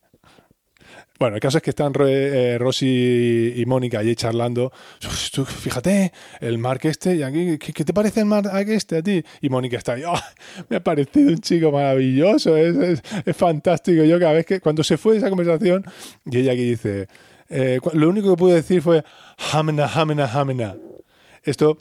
Bueno, el caso es que están eh, Rosy y Mónica allí charlando. Fíjate, el Mark este, y ¿qué, te parece el Mark este a ti? Y Mónica está ahí, "Oh, me ha parecido un chico maravilloso, es, es- fantástico. Yo cada vez que, cuando se fue esa conversación, y ella aquí dice, eh, lo único que pude decir fue Hamna, Hamna, Hamna. Esto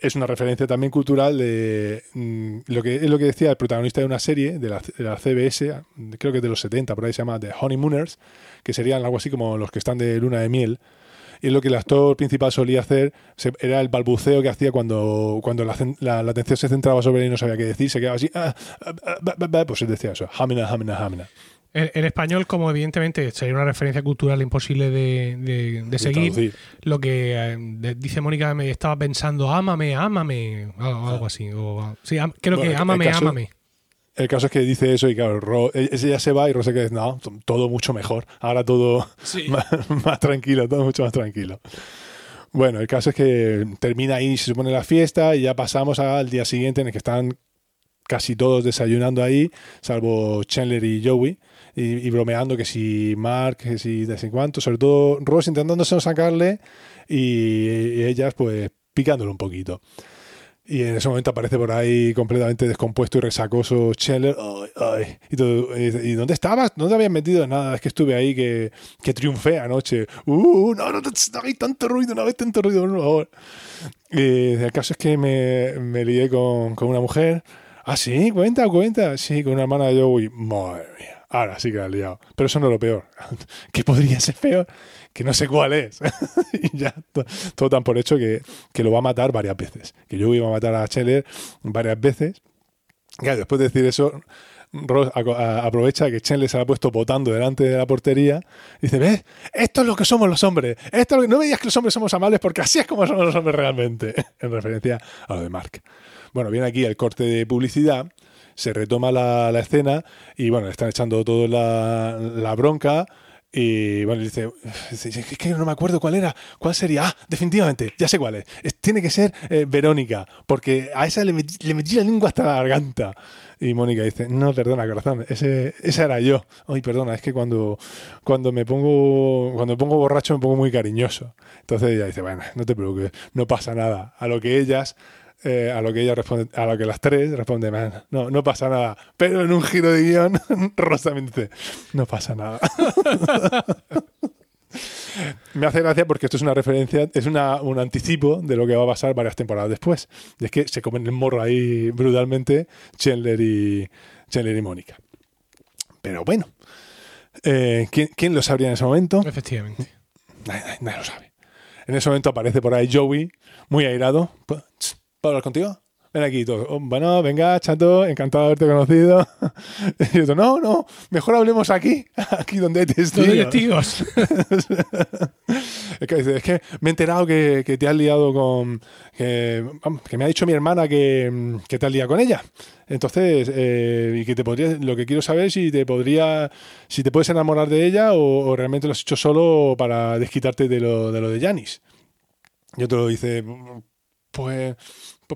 es una referencia también cultural de mm, lo que es lo que decía el protagonista de una serie de la, de la CBS, creo que de los 70, por ahí se llama The Honeymooners, que serían algo así como los que están de luna de miel. Y lo que el actor principal solía hacer era el balbuceo que hacía cuando, cuando la, la- atención se centraba sobre él y no sabía qué decir, se quedaba así, ah, ah, ah, bah, pues él decía eso, hamina, hamina, hamina. En, en español, como evidentemente sería una referencia cultural imposible de, de- de seguir, traducir. lo que eh, dice Mónica me estaba pensando, ámame, ámame, algo, algo así. O, sí, am- creo Bueno, que el ámame, caso- ámame. El caso es que dice eso y claro, Ro- e- ese ya se va y Rose que no, todo mucho mejor. Ahora todo más, más tranquilo, todo mucho más tranquilo. Bueno, el caso es que termina ahí, se supone la fiesta y ya pasamos al día siguiente en el que están casi todos desayunando ahí, salvo Chandler y Joey, y, y bromeando que si Mark, que si de en cuanto, sobre todo Ross intentándose sacarle y, y ellas pues picándolo un poquito. Y en ese momento aparece por ahí completamente descompuesto y resacoso Chandler. Ay, ay. Y, todo, y dice, ¿y dónde estabas? No te habías metido nada. Es que estuve ahí que, que triunfé anoche. Uh, no, no, no, no hay tanto ruido, no hay tanto ruido, por favor. Y el caso es que me, me lié con, con una mujer. Ah, sí, cuenta, cuenta. Sí, con una hermana de Joey. Madre mía. Ahora sí que la liado. Pero eso no es lo peor. ¿Qué podría ser peor? Que no sé cuál es. y ya, to- todo tan por hecho que, que lo va a matar varias veces. Que Joey va a matar a Scheller varias veces. Claro, después de decir eso, Ross aprovecha que Chandler se ha puesto votando delante de la portería. Y dice, ¿ves? Esto es lo que somos los hombres. Esto es lo que- no me digas que los hombres somos amables porque así es como somos los hombres realmente. en referencia a lo de Mark. Bueno, viene aquí el corte de publicidad. Se retoma la, la escena y bueno, le están echando todo la, la bronca. Y bueno, dice, es que no me acuerdo cuál era, cuál sería. Ah, definitivamente, ya sé cuál es. Tiene que ser eh, Verónica, porque a esa le le metí la lengua hasta la garganta. Y Mónica dice, no, perdona, corazón, ese, esa era yo. Ay, perdona, es que cuando, cuando me pongo cuando me pongo borracho me pongo muy cariñoso. Entonces ella dice, bueno, no te preocupes, no pasa nada. A lo que ellas eh, a lo que ella responde, a lo que las tres responden, "Man, no, no pasa nada. Pero en un giro de guion, Rosa me dice, no pasa nada. me hace gracia porque esto es una referencia, es una, un anticipo de lo que va a pasar varias temporadas después. Y es que se comen el morro ahí brutalmente Chandler y, Chandler y Mónica. Pero bueno, eh, ¿quién, quién lo sabría en ese momento? Efectivamente. Nadie, nadie- nadie lo sabe. En ese momento aparece por ahí Joey, muy airado. ¿Puedo tss, ¿puedo hablar contigo? Ven aquí todo. "Oh, bueno, venga, chato, encantado de haberte conocido. Y otro, no, no, mejor hablemos aquí, aquí donde hay testigos. Es que, es que me he enterado que, que te has liado con. Que, me ha dicho mi hermana que, que te has liado con ella. Entonces, eh, y que te podría. Lo que quiero saber es si te podría. Si te puedes enamorar de ella o, o realmente lo has hecho solo para desquitarte de lo de, lo de Janis. Y otro dice. Pues.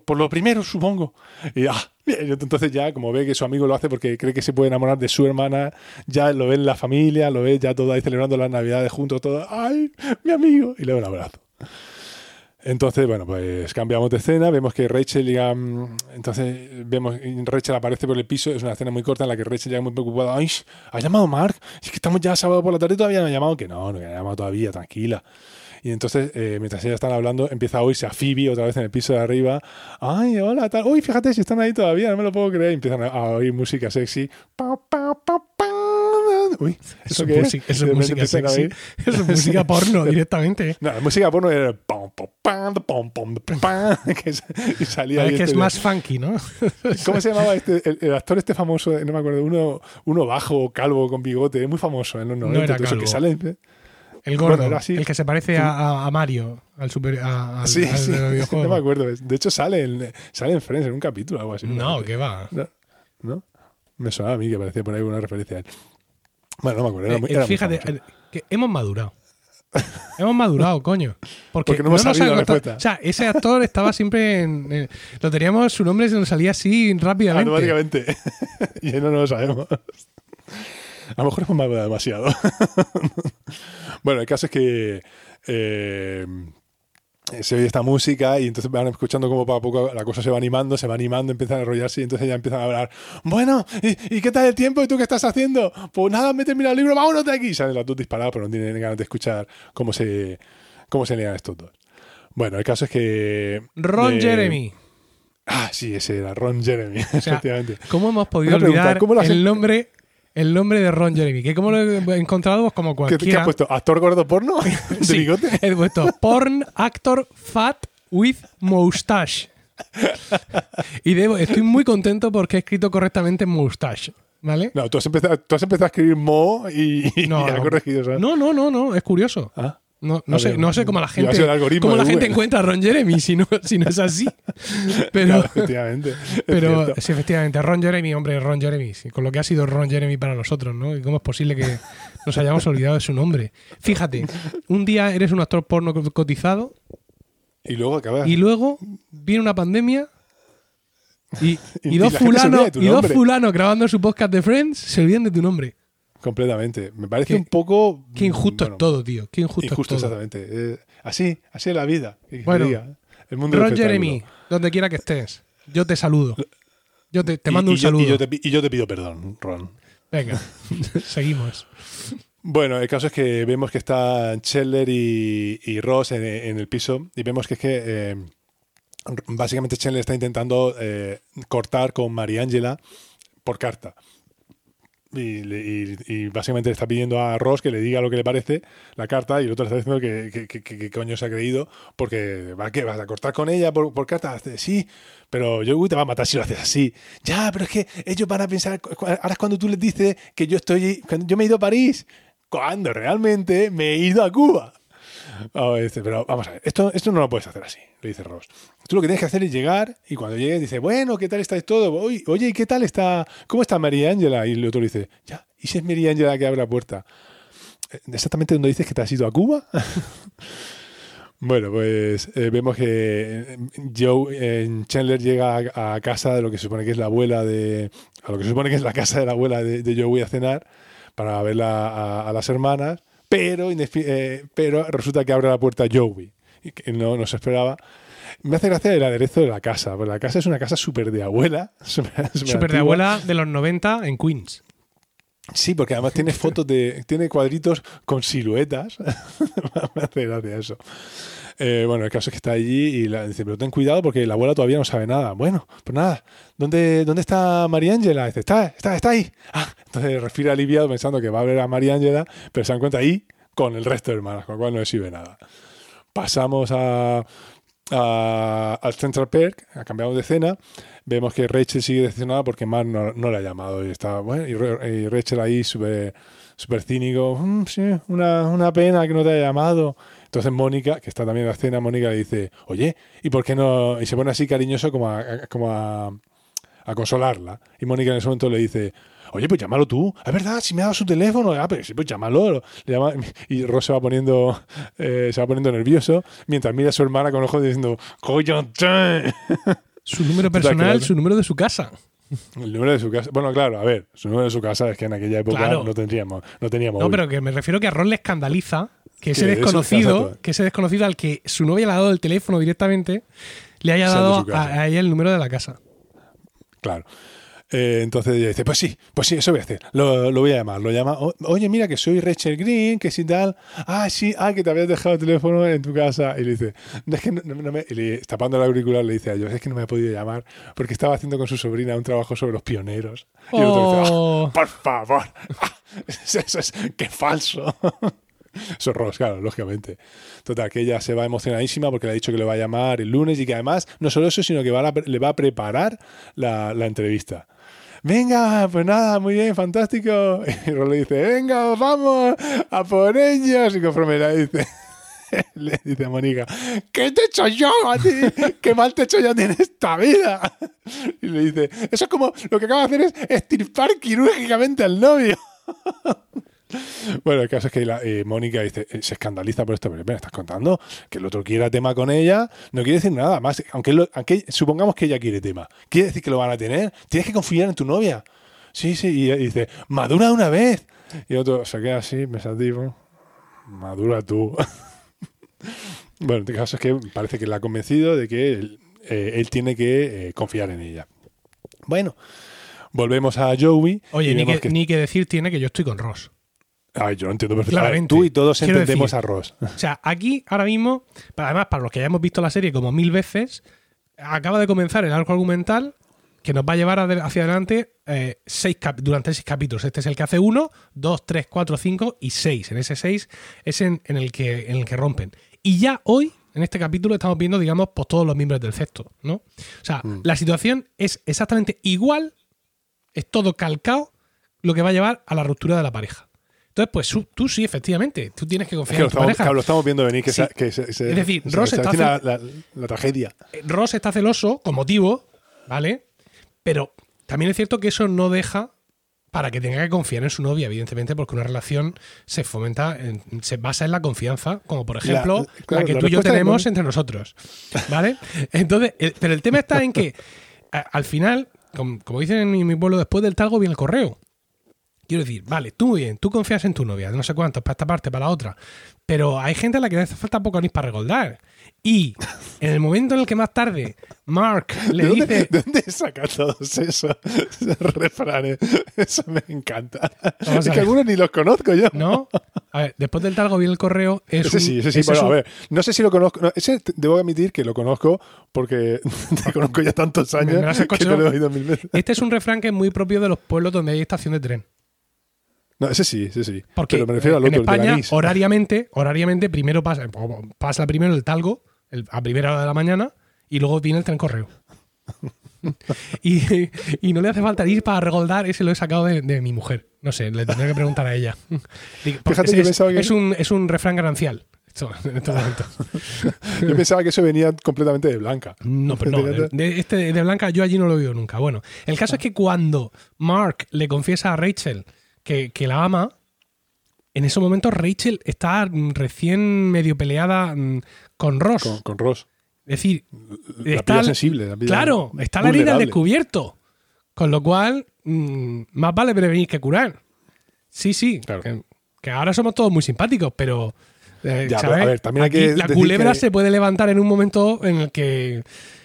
por lo primero, supongo. Y ah, entonces ya, como ve que su amigo lo hace porque cree que se puede enamorar de su hermana, ya lo ve en la familia, lo ve ya todo ahí celebrando las navidades juntos, todo, ¡ay, mi amigo! Y le da un abrazo. Entonces, bueno, pues cambiamos de escena, vemos que Rachel llega, mm, entonces vemos, Rachel aparece por el piso, es una escena muy corta en la que Rachel llega muy preocupada, ¡ay, ha llamado Mark! Es que estamos ya sábado por la tarde todavía no ha llamado, que no, no ha llamado todavía, tranquila. Y entonces, eh, mientras ellas están hablando, empieza a oírse a Phoebe otra vez en el piso de arriba. ¡Ay, hola! Tal. ¡Uy, fíjate si están ahí todavía! No me lo puedo creer. Y empiezan a, oír música sexy. Pa, pa, pa, pa. Uy, Eso ¿eso es qué es? música, eso es sexy. Eso es música porno directamente. No, la música porno era pom, pom, pom, pom, es- y salía Es que es este- más funky, ¿no? ¿Cómo se llamaba este, el, actor este famoso? No me acuerdo, uno, uno bajo, calvo, con bigote, muy famoso en los 90. era todo eso, que calvo. sale, El gordo, Bueno, era así. el que se parece a, Mario, al super, a- al, sí, al sí, de los no me acuerdo. De hecho, sale en, sale en Friends en un capítulo o algo así. No, que va. No, ¿no? Me sonaba a mí que parecía por ahí una referencia a él. Bueno, no me acuerdo. Era Eh, muy- eh, era muy fíjate, que hemos madurado. hemos madurado, coño. Porque, Porque no hemos nos sabido la respuesta. O sea, ese actor estaba siempre en. lo teníamos, su nombre se nos salía así rápidamente. Automáticamente. y no lo sabemos. A lo mejor hemos madurado demasiado. bueno, el caso es que. eh, se oye esta música y entonces van escuchando como poco a poco la cosa se va animando, se va animando, empiezan a enrollarse y entonces ya empiezan a hablar. Bueno, ¿y, qué tal el tiempo? ¿Y tú qué estás haciendo? Pues nada, me he terminado el libro, vámonos de aquí. Salen las dos disparadas, pero no tienen ganas de escuchar cómo se, cómo se lean estos dos. Bueno, el caso es que... Ron Jeremy. Ah, sí, ese era Ron Jeremy, efectivamente. ¿Cómo hemos podido olvidar el nombre el nombre de Ron Jeremy. Que como lo he encontrado, pues como cualquiera. ¿Qué, has puesto? ¿Actor gordo porno? ¿De bigote? He puesto porn actor fat with moustache. y debo, estoy muy contento porque he escrito correctamente moustache. ¿Vale? No, tú has empezado, tú has empezado a escribir mo y, no, ha corregido. ¿sabes? No, no, no, no, es curioso. ¿Ah? No, no sé, no sé cómo la gente, cómo la gente encuentra a Ron Jeremy si no, si no es así. Pero, efectivamente. Pero sí, efectivamente, Ron Jeremy, hombre, Ron Jeremy, con lo que ha sido Ron Jeremy para nosotros, ¿no? ¿Y cómo es posible que nos hayamos olvidado de su nombre? Fíjate, un día eres un actor porno cotizado. Y luego acabas. Y luego viene una pandemia. Y, y, dos fulanos y dos fulanos grabando su podcast de Friends se olvidan de tu nombre. Completamente. Me parece un poco. Qué injusto es todo, tío. Qué injusto, injusto es todo. exactamente. Eh, así, así es la vida. Bueno, el mundo Ron Jeremy, donde quiera que estés, yo te saludo. Yo te, mando un saludo. Y yo, te, y yo, te, pido perdón, Ron. Venga, seguimos. Bueno, el caso es que vemos que están Scheller y, Ross en, el piso y vemos que es que eh, básicamente Scheller está intentando eh, cortar con Mariangela por carta. Y, básicamente le está pidiendo a Ross que le diga lo que le parece la carta y el otro está diciendo que, coño se ha creído porque ¿va, ¿qué, vas a cortar con ella por, carta. Sí, pero yo te va a matar si lo haces así. Ya, pero es que ellos van a pensar, ahora es cuando tú les dices que yo estoy, yo me he ido a París, cuando realmente me he ido a Cuba. Oh, pero vamos a ver, esto, esto no lo puedes hacer así, le dice Ross. Tú lo que tienes que hacer es llegar y cuando llegues dice, bueno, ¿qué tal estáis todo? Oye, ¿y qué tal está? ¿Cómo está María Ángela? Y el otro dice, ya, ¿y si es María Ángela que abre la puerta? Eh, ¿Exactamente donde dices que te has ido a Cuba? bueno, pues eh, vemos que eh, Joe en Chandler llega a, casa de lo que se supone que es la abuela de. a lo que se supone que es la casa de la abuela de, de Joey a cenar para ver a, a las hermanas pero, eh, pero resulta que abre la puerta Joey, que no nos esperaba. Me hace gracia el aderezo de la casa, porque la casa es una casa súper de abuela. Súper de abuela de los 90 en Queens. Sí, porque además tiene fotos de. tiene cuadritos con siluetas. me hace gracia eso. Eh, bueno, el caso es que está allí y la, dice, pero ten cuidado porque la abuela todavía no sabe nada. Bueno, pues nada, ¿dónde, dónde está María Ángela? Dice, está, está, está ahí. Ah, entonces respira aliviado pensando que va a ver a María Ángela, pero se encuentra ahí con el resto de hermanas, con lo cual no le sirve nada. Pasamos a, al Central Perk, ha cambiado de escena. Vemos que Rachel sigue decepcionada porque Mark no, no, le ha llamado y está, bueno, y, Rachel ahí súper super cínico, mm, sí, una, una pena que no te haya llamado. Entonces Mónica, que está también en la escena, Mónica le dice, oye, ¿y por qué no? Y se pone así cariñoso como a, como a, consolarla. Y Mónica en ese momento le dice, oye, pues llámalo tú. Es verdad, si me ha dado su teléfono. Ah, pero sí, pues llámalo. y Ross se va poniendo, eh, se va poniendo nervioso mientras mira a su hermana con ojos diciendo, coño, Su número personal, su número de su casa. El número de su casa. Bueno, claro, a ver, su número de su casa es que en aquella época no tendríamos, no teníamos. No, pero que me refiero que a Ron le escandaliza que ese desconocido, que ese desconocido al que su novia le ha dado el teléfono directamente, le haya dado a, ella el número de la casa. Claro. Eh, entonces ella dice, pues sí, pues sí, eso voy a hacer. Lo, voy a llamar. Lo llama, oye, mira que soy Rachel Green, que si tal. Ah, sí, ah, que te habías dejado el teléfono en tu casa. Y le dice, es que no, me... Y le, tapando el auricular le dice a ellos, es que no me ha podido llamar porque estaba haciendo con su sobrina un trabajo sobre los pioneros. Y el otro dice, oh. por favor, eso es, qué falso. Eso Ross, claro, lógicamente. Total, que ella se va emocionadísima porque le ha dicho que le va a llamar el lunes y que además, no solo eso, sino que le va a preparar la, entrevista. Venga, pues nada, muy bien, fantástico. Y Ross le dice, venga, vamos a por ellos. Y conforme le dice, le dice a Mónica, ¿qué te he hecho yo a ti? ¿Qué mal te he hecho yo en esta vida? Y le dice, eso es como lo que acaba de hacer es estirpar quirúrgicamente al novio. Bueno, el caso es que eh, Mónica dice, eh, se escandaliza por esto, pero me estás contando que el otro quiera tema con ella, no quiere decir nada más, aunque, aunque, supongamos que ella quiere tema, quiere decir que lo van a tener, tienes que confiar en tu novia. Sí, sí, y, dice, madura una vez. Y otro se queda así, pensativo, madura tú. Bueno, el caso es que parece que la ha convencido de que él, eh, él tiene que confiar en ella. Bueno, volvemos a Joey. Oye, ni que, ni que decir tiene que yo estoy con Ross. Ay, yo lo entiendo perfectamente. Tú y todos entendemos decir- a Ross. O sea, aquí ahora mismo, además para los que ya hemos visto la serie como mil veces, acaba de comenzar el arco argumental que nos va a llevar hacia adelante eh, seis durante seis capítulos. Este es el que hace uno, dos, tres, cuatro, cinco y seis. En ese seis es en, en el, que, en el que rompen. Y ya hoy, en este capítulo, estamos viendo, digamos, pues todos los miembros del sexto, ¿no? O sea, la situación es exactamente igual, es todo calcado, lo que va a llevar a la ruptura de la pareja. Entonces, pues tú, sí, efectivamente, tú tienes que Es confiar que en tu estamos, pareja. claro, lo estamos viendo venir, que, Sí. se, que se- se- Es decir, Ross está la, la tragedia. Ross está celoso con motivo, ¿vale? Pero también es cierto que eso no deja para que tenga que confiar en su novia, evidentemente, porque una relación se fomenta, en- se basa en la confianza, como por ejemplo la, claro, que la tú y yo tenemos entre nosotros, ¿vale? Entonces, el- pero el tema está en que a- al final, com- como, dicen en mi, mi pueblo, después del talgo viene el correo. Quiero decir, vale, tú muy bien, tú confías en tu novia, de no sé cuántos, para esta parte, para la otra. Pero hay gente a la que le hace falta poco anís para regoldar. Y en el momento en el que más tarde Mark le ¿De dónde, dice. ¿De dónde saca todos esos, esos refranes? Eso me encanta. Es que algunos ni los conozco yo. ¿No? A ver, después del talgo viene el correo. Es Ese un- sí, ese sí. ese Bueno, es a ver, no sé si lo conozco. no, ese debo admitir que lo conozco porque te conozco ya tantos años me que te lo he oído mil veces. Este es un refrán que es muy propio de los pueblos donde hay estación de tren. No, ese sí, ese sí. Porque Pero me refiero al en otro, España, horariamente, horariamente, primero pasa, pasa primero el talgo el- a primera hora de la mañana y luego viene el tren correo. y, y no le hace falta ir para regoldar, ese lo he sacado de, de mi mujer. No sé, le tendría que preguntar a ella. Fíjate ese que es, pensaba que- es un, es un refrán grancial. esto, en estos momentos. Yo pensaba que eso venía completamente de Blanca. No, pero no. De, de este de Blanca yo allí no lo he oído nunca. Bueno, el caso es que cuando Mark le confiesa a Rachel que, que la ama, en esos momentos Rachel está recién medio peleada mm, con Ross. Con, con Ross. Es decir, La está, pilla sensible. la pilla claro, está la herida al descubierto. Con lo cual, mm, más vale prevenir que curar. Sí, sí. Claro. Que, que ahora somos todos muy simpáticos, pero. eh, Ya, ¿sabes? pero, a ver, también hay Aquí que la culebra que- se puede levantar en un momento en el que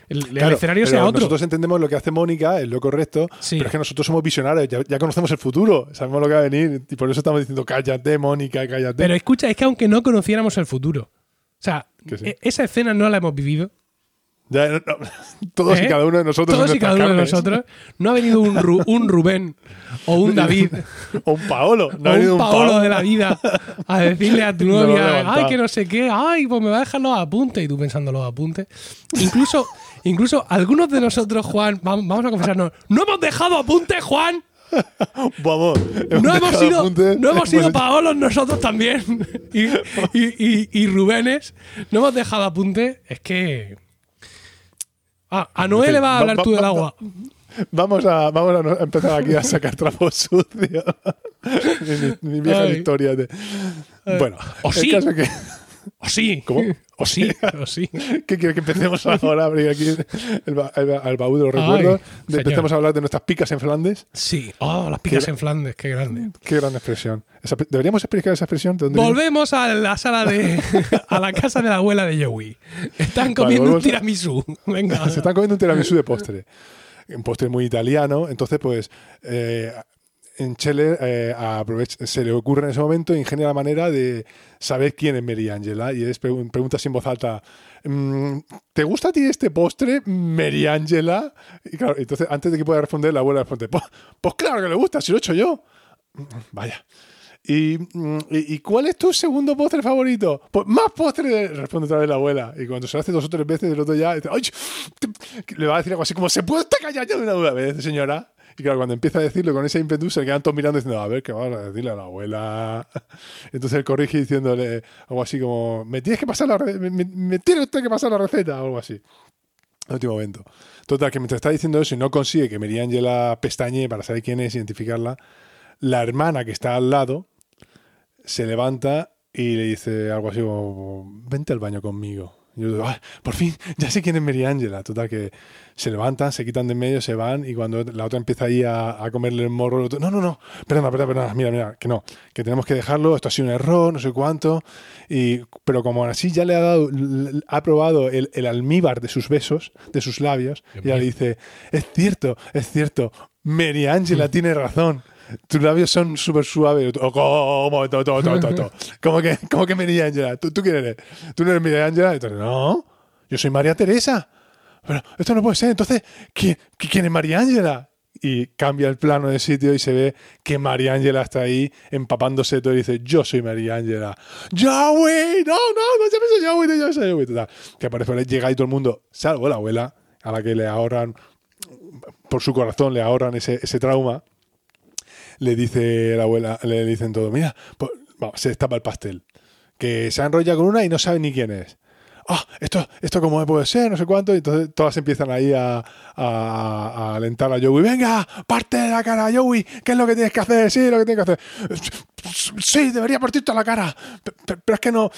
el, el escenario sea otro. Nosotros entendemos lo que hace Mónica, es lo correcto, Sí. pero es que nosotros somos visionarios, ya, ya conocemos el futuro, sabemos lo que va a venir y por eso estamos diciendo cállate, Mónica, cállate. Pero escucha, es que aunque no conociéramos el futuro, o sea, sí. e- esa escena no la hemos vivido. Ya, no, no, todos ¿eh? y cada uno de nosotros. Todos y cada uno de nosotros. No ha venido un, Ru- un Rubén o un David. O un Paolo. No o ha venido un Paolo de la vida a decirle a tu novia, ay, que no sé qué, ay, pues me va a dejar los apuntes. Y tú pensando los apuntes. Incluso, incluso algunos de nosotros, Juan, vam- vamos a confesarnos, no hemos dejado apuntes, Juan. Vamos. No hemos sido, apuntes, no hemos sido Paolos nosotros también. Y, y, y, y Rubénes. No hemos dejado apuntes. Es que. Ah, a Noé le vas a hablar tú del agua. Vamos a, vamos a empezar aquí a sacar trapos sucios. mi, mi vieja Ay. historia de. Bueno, o el sí. caso que. O sí. ¿Cómo? O sí. O sí. ¿Qué quiere que empecemos ahora a abrir aquí el, ba- el, ba- el baúl de los recuerdos? Empecemos a hablar de nuestras picas en Flandes. Sí. Oh, las picas Qué- en Flandes. Qué grande. Qué gran expresión. ¿Deberíamos explicar esa expresión? ¿De dónde viene? Volvemos a la sala de. a la casa de la abuela de Joey. Están comiendo un tiramisú. Venga. Se están comiendo un tiramisú de postre. Un postre muy italiano. Entonces, pues, eh, en Chile eh, se le ocurre en ese momento, ingenia la manera de saber quién es Mary Angela. Y es pregun- pregunta en voz alta. mm, ¿Te gusta a ti este postre, Mary Angela? Y claro, entonces, antes de que pueda responder, la abuela responde: Pues, pues claro que le gusta, si lo he hecho yo. Vaya. ¿Y, mm, y, y cuál es tu segundo postre favorito? Pues más postre, responde otra vez la abuela. Y cuando se lo hace dos o tres veces, el otro ya dice, "Ay, te- le va a decir algo así como, ¿se puede estar callado de una vez, señora? Y claro, cuando empieza a decirlo con ese ímpetu, se quedan todos mirando diciendo, a ver, ¿qué vamos a decirle a la abuela? Entonces él corrige diciéndole algo así como, me tienes que pasar la me, me- tiene usted que pasar la receta, o algo así. En último momento. Total, que mientras está diciendo eso y no consigue que Mary Angela pestañe para saber quién es, identificarla, la hermana que está al lado se levanta y le dice algo así como, vente al baño conmigo. Y yo digo, "Ay, por fin, ya sé quién es Mary Angela. Total, que se levantan, se quitan de en medio, se van y cuando la otra empieza ahí a, a comerle el morro, el otro, no, no, no, perdona, perdona, perdona, mira, mira, que no, que tenemos que dejarlo, esto ha sido un error, no sé cuánto. Y, pero como así ya le ha dado, ha probado el, el almíbar de sus besos, de sus labios, y ella le dice, es cierto, es cierto, Mary Angela tiene razón. Tus labios son súper suaves. O, ¿Cómo? To, to, to, to, to. ¿Cómo que, cómo que Mary Angela? ¿Tú, ¿Tú quién eres? ¿Tú no eres Mary Angela? Entonces, no, yo soy María Teresa. Pero esto no puede ser. Entonces, ¿quién, quién es María Ángela? Y cambia el plano de sitio y se ve que María Ángela está ahí empapándose todo y dice, yo soy María Ángela. ¡Yahweh! No, no, no llames a Yahweh, no llames a Yahweh. Total, que aparece llega ahí todo el mundo, salvo la abuela, a la que le ahorran, por su corazón le ahorran ese, ese trauma. Le dice la abuela, le dicen todo, mira, pues, se destapa el pastel. Que se enrolla con una y no sabe ni quién es ah, esto, esto cómo puede ser, no sé cuánto, y entonces todas empiezan ahí a, a- alentar a Joey, venga, parte de la cara, Joey, ¿qué es lo que tienes que hacer? Sí, lo que tienes que hacer. Sí, debería partirte la cara, Pe- pe- pero es que no,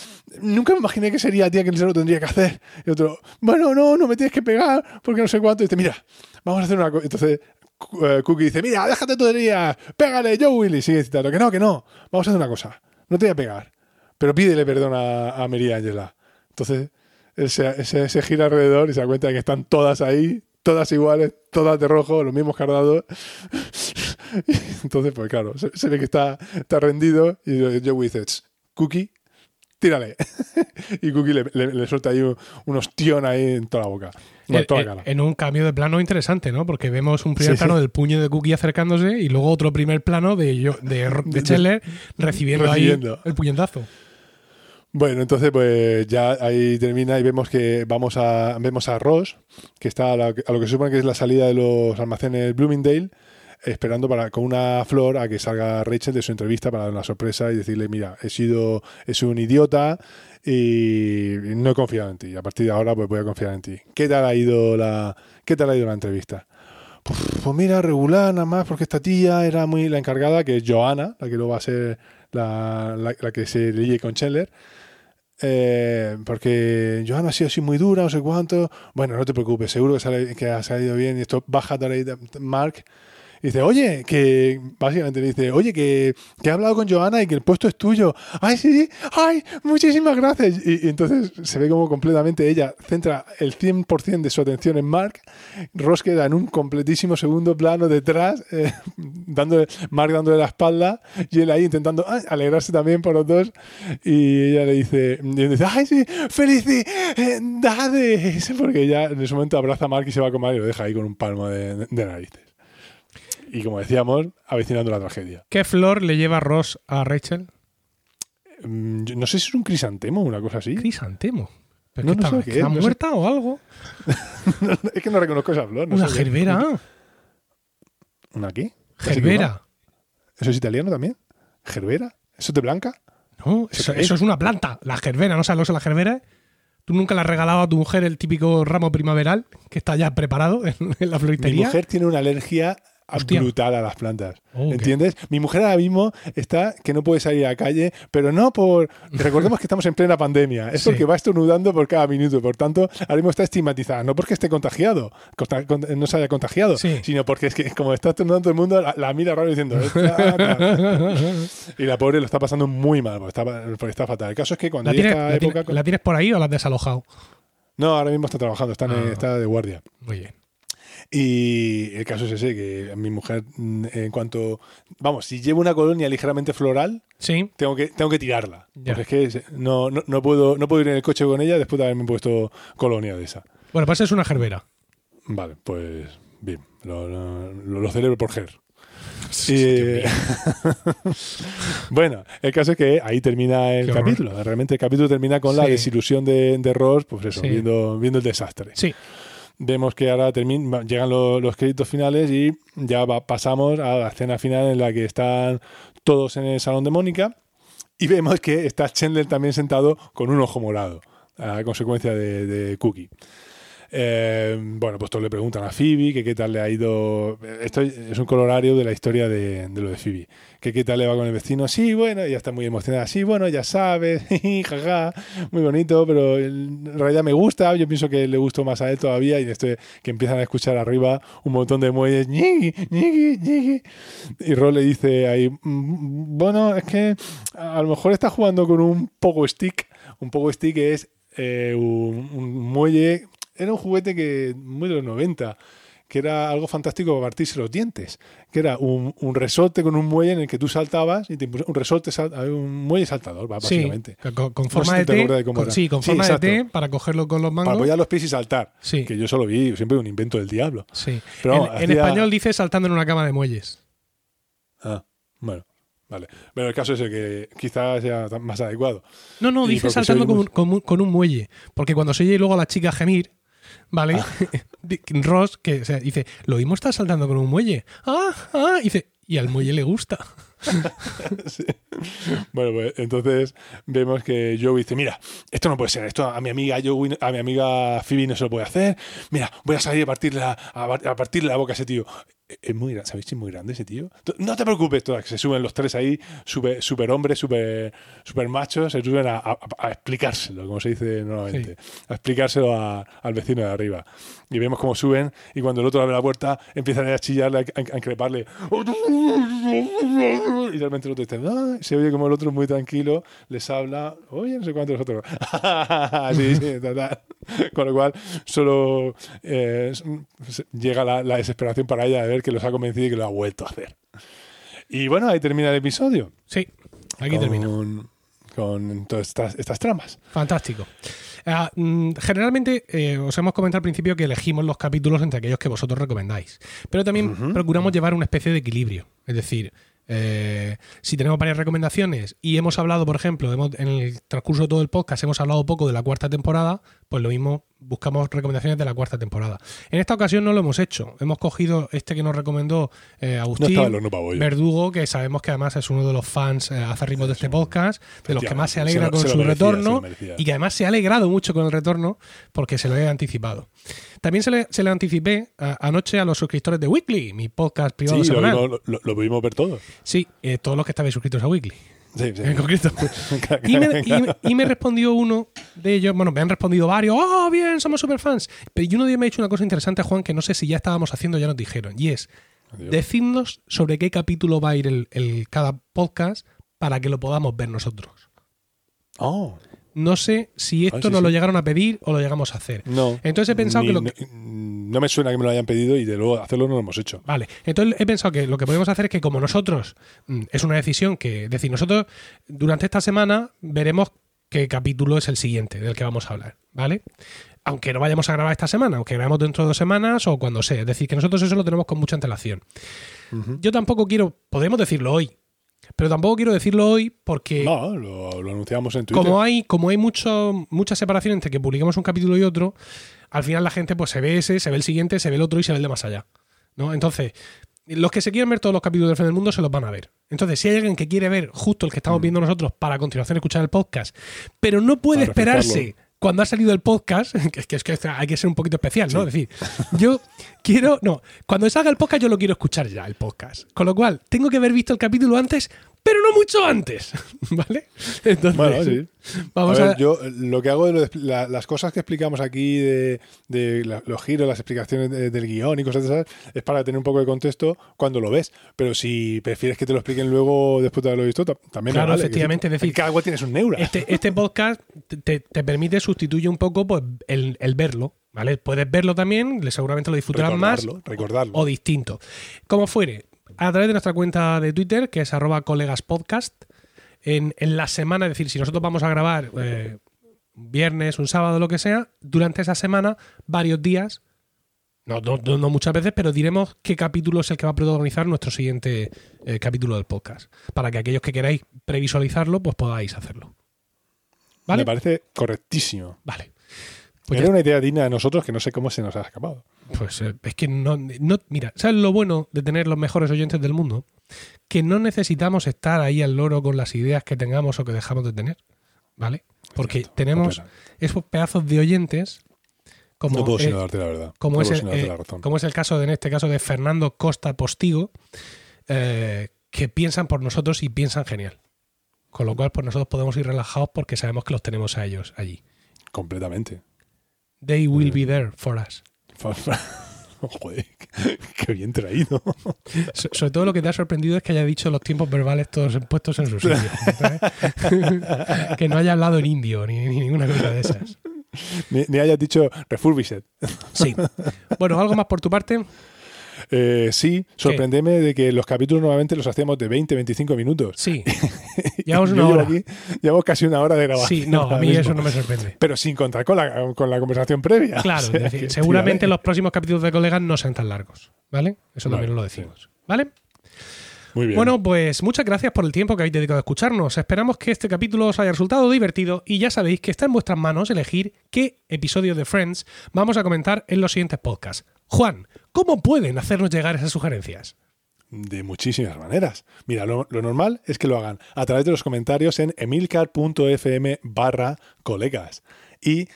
nunca me imaginé que sería a ti quien se lo tendría que hacer. Y otro, bueno, no, no me tienes que pegar, porque no sé cuánto, y dice, mira, vamos a hacer una cosa. Entonces Cookie dice, mira, déjate tonterías, pégale, Joey, y sigue citando, que no, que no, vamos a hacer una cosa, no te voy a pegar, pero pídele perdón a, a Mary Angela. Entonces, él se, gira alrededor y se da cuenta de que están todas ahí, todas iguales, todas de rojo, los mismos cardados. Entonces, pues claro, se, ve que está, rendido y Joey dice, "Tss, Cookie, tírale. y Cookie le, le- le suelta ahí un, un ostión ahí en toda la boca, no, en En, toda la en- cara. en un cambio de plano interesante, ¿no? Porque vemos un primer Sí, sí. plano del puño de Cookie acercándose y luego otro primer plano de, yo- de, de recibiendo. ahí el puñetazo. Bueno, entonces pues ya ahí termina y vemos que vamos a vemos a Ross, que está a, la- a lo que se supone que es la salida de los almacenes Bloomingdale, esperando para con una flor a que salga Rachel de su entrevista para dar una sorpresa y decirle, mira, he sido es un idiota y no he confiado en ti. A partir de ahora pues voy a confiar en ti. ¿Qué tal ha ido la qué tal ha ido la entrevista? Pues, mira, regular nada más, porque esta tía era muy la encargada, que es Johanna, la que luego va a ser la, la- que se ligue con Chandler. Eh, porque Johanna ha sido así muy dura, no sé cuánto. Bueno, no te preocupes, seguro que, sale- que ha salido bien. Y esto baja ahí Mark dice, oye, que básicamente le dice, oye, que, que he hablado con Johanna y que el puesto es tuyo. Ay, sí, ay, muchísimas gracias. Y, entonces se ve como completamente ella centra el 100% de su atención en Mark. Ross queda en un completísimo segundo plano detrás, eh, dándole, Mark dándole la espalda y él ahí intentando ay, alegrarse también por los dos. Y ella le dice, y dice ay, sí, felicidades. Porque ella en ese momento abraza a Mark y se va a comer y lo deja ahí con un palmo de narices. Y como decíamos, avecinando la tragedia. ¿Qué flor le lleva Ross a Rachel? Mm, yo no sé si es un crisantemo o una cosa así. Crisantemo. ¿Pero No, qué no está, sé qué ¿Está es, no sé. muerta o algo? es que no reconozco esa flor. no Una gerbera. ¿Una qué? Gerbera. ¿Eso es italiano también? ¿Gerbera? ¿Eso te blanca? No, eso, es? eso es una planta. La gerbera, ¿no sabes lo que es la gerbera? ¿Tú nunca le has regalado a tu mujer el típico ramo primaveral que está ya preparado en, en la Mi floristería? mujer tiene una alergia Hostia. brutal a las plantas. Oh. ¿Entiendes? Mi mujer ahora mismo está que no puede salir a la calle, pero no por. Recordemos que estamos en plena pandemia. Es Sí. porque va estornudando por cada minuto. Por tanto, ahora mismo está estigmatizada. No porque esté contagiado, conta- con- no se haya contagiado, Sí. sino porque es que como está estornudando todo el mundo, la, la mira raro diciendo. Y la pobre lo está pasando muy mal, porque está, porque está fatal. El caso es que cuando ¿La llega tienes, esta la época. tienes- la tienes por ahí o la has desalojado? No, ahora mismo está trabajando, está, en- Ah. está de guardia. Muy bien. Y el caso es ese, que mi mujer, mm, en cuanto, vamos, si llevo una colonia ligeramente floral, Sí. tengo que, tengo que tirarla. Ya. Porque es que no, no, no puedo, no puedo ir en el coche con ella después de haberme puesto colonia de esa. Bueno, pues es una gerbera. Vale, pues bien, lo, lo, lo celebro por Ger. Mío. bueno, el caso es que ahí termina el Qué horror. capítulo. Realmente el capítulo termina con la Sí. desilusión de, de Ross, pues eso, Sí. viendo, viendo el desastre. Sí. Vemos que ahora termin- llegan lo- los créditos finales y ya pasamos a la escena final en la que están todos en el salón de Mónica y vemos que está Chandler también sentado con un ojo morado, a consecuencia de Cookie. Eh, bueno, pues todos le preguntan a Phoebe que qué tal le ha ido. Esto es un colorario de la historia de, lo de Phoebe. Que qué tal le va con el vecino. Sí, bueno, ella está muy emocionada. Sí, bueno, ya sabes. jaja, muy bonito, pero en realidad me gusta. Yo pienso que le gustó más a él todavía. Y esto que empiezan a escuchar arriba un montón de muelles. ñigui. Y Ron le dice ahí: "Mm, Bueno, es que a lo mejor está jugando con un poco stick. Un poco stick es eh, un muelle. Era un juguete que muy de los 90 que era algo fantástico para partirse los dientes, que era un, un resorte con un muelle en el que tú saltabas y te un resorte, sal- un muelle saltador, Sí, básicamente. con, No forma sé de T. de cómo con- era. sí, con Sí, forma de. T para cogerlo con los Para mangos. apoyar los pies y saltar. Sí. Que yo solo vi siempre un invento del diablo. Sí. Pero en, vamos, en hacía- español dice saltando en una cama de muelles. Ah, bueno, vale. Pero el caso es el que quizás sea más adecuado. No, no, Y dice porque saltando con con un muelle. Porque cuando se oye luego a la chica gemir, ¿vale? Ah. Ross, que o sea, dice, lo mismo está saltando con un muelle. Ah, ah, y dice, y al muelle le gusta. Sí. Bueno, pues entonces vemos que Joey dice, mira, esto no puede ser, esto a mi amiga Joey, a mi amiga Phoebe no se lo puede hacer. Mira, voy a salir a partirle a partirle la boca a ese tío. Es muy grande, ¿sabéis si es muy grande ese tío? No te preocupes, todas, que se suben los tres ahí, super, super hombres, super, super machos, se suben a, a- a explicárselo, como se dice normalmente, a explicárselo a- al vecino de arriba. Y vemos cómo suben y cuando el otro abre la puerta empiezan a chillarle, a, increparle. Y realmente el otro dice, "Ah", se oye como el otro muy tranquilo, les habla, oye, no sé cuántos los otros. sí, sí, total. Con lo cual, solo eh, llega la, la desesperación para ella de ver que los ha convencido y que lo ha vuelto a hacer. Y bueno, ahí termina el episodio. Sí, aquí con, termina. Con todas estas, estas tramas. Fantástico. Ah, mm, generalmente eh, os hemos comentado al principio que elegimos los capítulos entre aquellos que vosotros recomendáis, pero también procuramos llevar una especie de equilibrio. Es decir, eh, si tenemos varias recomendaciones y hemos hablado, por ejemplo, hemos- en el transcurso de todo el podcast hemos hablado poco de la cuarta temporada, pues lo mismo buscamos recomendaciones de la cuarta temporada. En esta ocasión no lo hemos hecho. Hemos cogido este que nos recomendó eh, No Agustín. horno bollo. Verdugo, que sabemos que además es uno de los fans eh, acérrimos de este podcast, de los que más se alegra se lo- con se lo su merecía, retorno lo y que además se ha alegrado mucho con el retorno porque se lo he anticipado. También se le, se le anticipé a- anoche a los suscriptores de Weekly, mi podcast privado Sí, lo, semanal. vimos- lo- lo pudimos ver todo. Sí, eh, todos los que estabais suscritos a Weekly, Sí, sí. en concreto. Y me, y me- y me respondió uno de ellos, bueno, me han respondido varios, oh, bien, somos superfans. Pero y uno de ellos me ha dicho una cosa interesante, Juan, que no sé si ya estábamos haciendo, ya nos dijeron, y es, Adiós. decidnos sobre qué capítulo va a ir el, el- cada podcast para que lo podamos ver nosotros. Oh, No sé si esto Ah, sí, nos sí. lo llegaron a pedir o lo llegamos a hacer. no. Entonces he pensado Ni- que lo no, no me suena que me lo hayan pedido y de luego hacerlo no lo hemos hecho. Vale, entonces he pensado que lo que podemos hacer es que como nosotros, mm, es una decisión que, es decir, nosotros durante esta semana veremos qué capítulo es el siguiente del que vamos a hablar, ¿vale? Aunque no vayamos a grabar esta semana, aunque grabemos dentro de dos semanas o cuando sea. Es decir, que nosotros eso lo tenemos con mucha antelación. Yo tampoco quiero, podemos decirlo hoy, pero tampoco quiero decirlo hoy porque No, lo, lo anunciamos en Twitter. como hay, como hay mucho, mucha separación entre que publiquemos un capítulo y otro, al final la gente pues se ve ese, se ve el siguiente, se ve el otro y se ve el de más allá. ¿no? Entonces, los que se quieran ver todos los capítulos del Fin del Mundo se los van a ver. Entonces, si hay alguien que quiere ver justo el que estamos viendo nosotros para a continuación escuchar el podcast, pero no puede esperarse. Cuando ha salido el podcast, que es que, es que hay que ser un poquito especial, ¿no? Es decir, yo quiero, no, cuando salga el podcast yo lo quiero escuchar ya, el podcast. Con lo cual, tengo que haber visto el capítulo antes, pero no mucho antes, ¿vale? Entonces, Bueno, sí. vamos a a, ver, yo eh, lo que hago de lo de- la- las cosas que explicamos aquí de, de la- los giros, las explicaciones de- del guion y cosas de esas, es para tener un poco de contexto cuando lo ves. Pero si prefieres que te lo expliquen luego después de haberlo visto, ta- también Claro, vale. efectivamente, es decir, cada cual tienes un neura. Este, este podcast te, te permite sustituir un poco pues, el, el verlo, ¿vale? Puedes verlo también, seguramente lo disfrutarás más recordarlo, recordarlo. o distinto. Como fuere, a través de nuestra cuenta de Twitter, que es arroba colegaspodcast, en, en la semana, es decir, si nosotros vamos a grabar eh, un viernes, un sábado, lo que sea, durante esa semana, varios días, no, no, no- no muchas veces, pero diremos qué capítulo es el que va a protagonizar nuestro siguiente eh, capítulo del podcast, para que aquellos que queráis previsualizarlo, pues podáis hacerlo. ¿Vale? Me parece correctísimo. Vale. Pues, Era ya- una idea digna de nosotros que no sé cómo se nos ha escapado. pues, eh, es que no, no. Mira, ¿sabes lo bueno de tener los mejores oyentes del mundo? Que no necesitamos estar ahí al loro con las ideas que tengamos o que dejamos de tener. ¿Vale? Porque tenemos esos pedazos de oyentes como, no puedo sino darte la verdad. como, No es el, eh, la razón. como es el caso de, en este caso de Fernando Costa Postigo, eh, que piensan por nosotros y piensan genial. Con lo cual, pues nosotros podemos ir relajados porque sabemos que los tenemos a ellos allí. Completamente. They will be there for us. Joder, qué bien traído. So- sobre todo lo que te ha sorprendido es que haya dicho los tiempos verbales todos puestos en su sitio. que no haya hablado en indio ni, ni ninguna cosa de esas. Ni, ni hayas dicho refurbished. Sí. Bueno, ¿algo más por tu parte? Eh, sí, sorprendeme de que los capítulos normalmente los hacíamos de 20, 25 minutos. Sí. Llevamos una hora. aquí- llevamos casi una hora de grabación. Sí, no, a mí mismo. eso no me sorprende. Pero sin contar con la, con la conversación previa. Claro, O sea, es decir, seguramente tírale. los próximos capítulos de colegas no sean tan largos. ¿Vale? Eso también Vale, lo decimos. ¿Vale? Muy bien. Bueno, pues muchas gracias por el tiempo que habéis dedicado a escucharnos. Esperamos que este capítulo os haya resultado divertido y ya sabéis que está en vuestras manos elegir qué episodio de Friends vamos a comentar en los siguientes podcasts. Juan, ¿cómo pueden hacernos llegar esas sugerencias? De muchísimas maneras. Mira, lo, lo normal es que lo hagan a través de los comentarios en emilcar.fm barra colegas y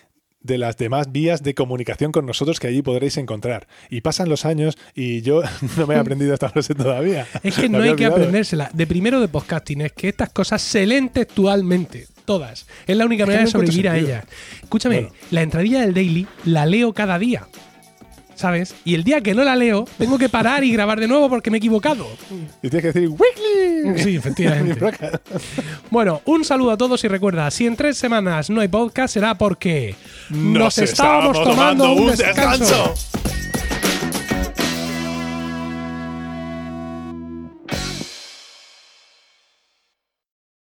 de las demás vías de comunicación con nosotros que allí podréis encontrar. Y pasan los años y yo no me he aprendido esta frase todavía. Es que no hay que aprendérsela. De primero de podcasting es que estas cosas se leen textualmente. Todas. Es la única Es manera de no sobrevivir a ellas. Escúchame, Bueno. la entradilla del daily la leo cada día. ¿Sabes? Y el día que no la leo, tengo que parar y grabar de nuevo porque me he equivocado. Y tienes que decir ¡Weekly! Sí, efectivamente. Bueno, un saludo a todos y recuerda, si en tres semanas no hay podcast será porque Nos estábamos tomando un descanso.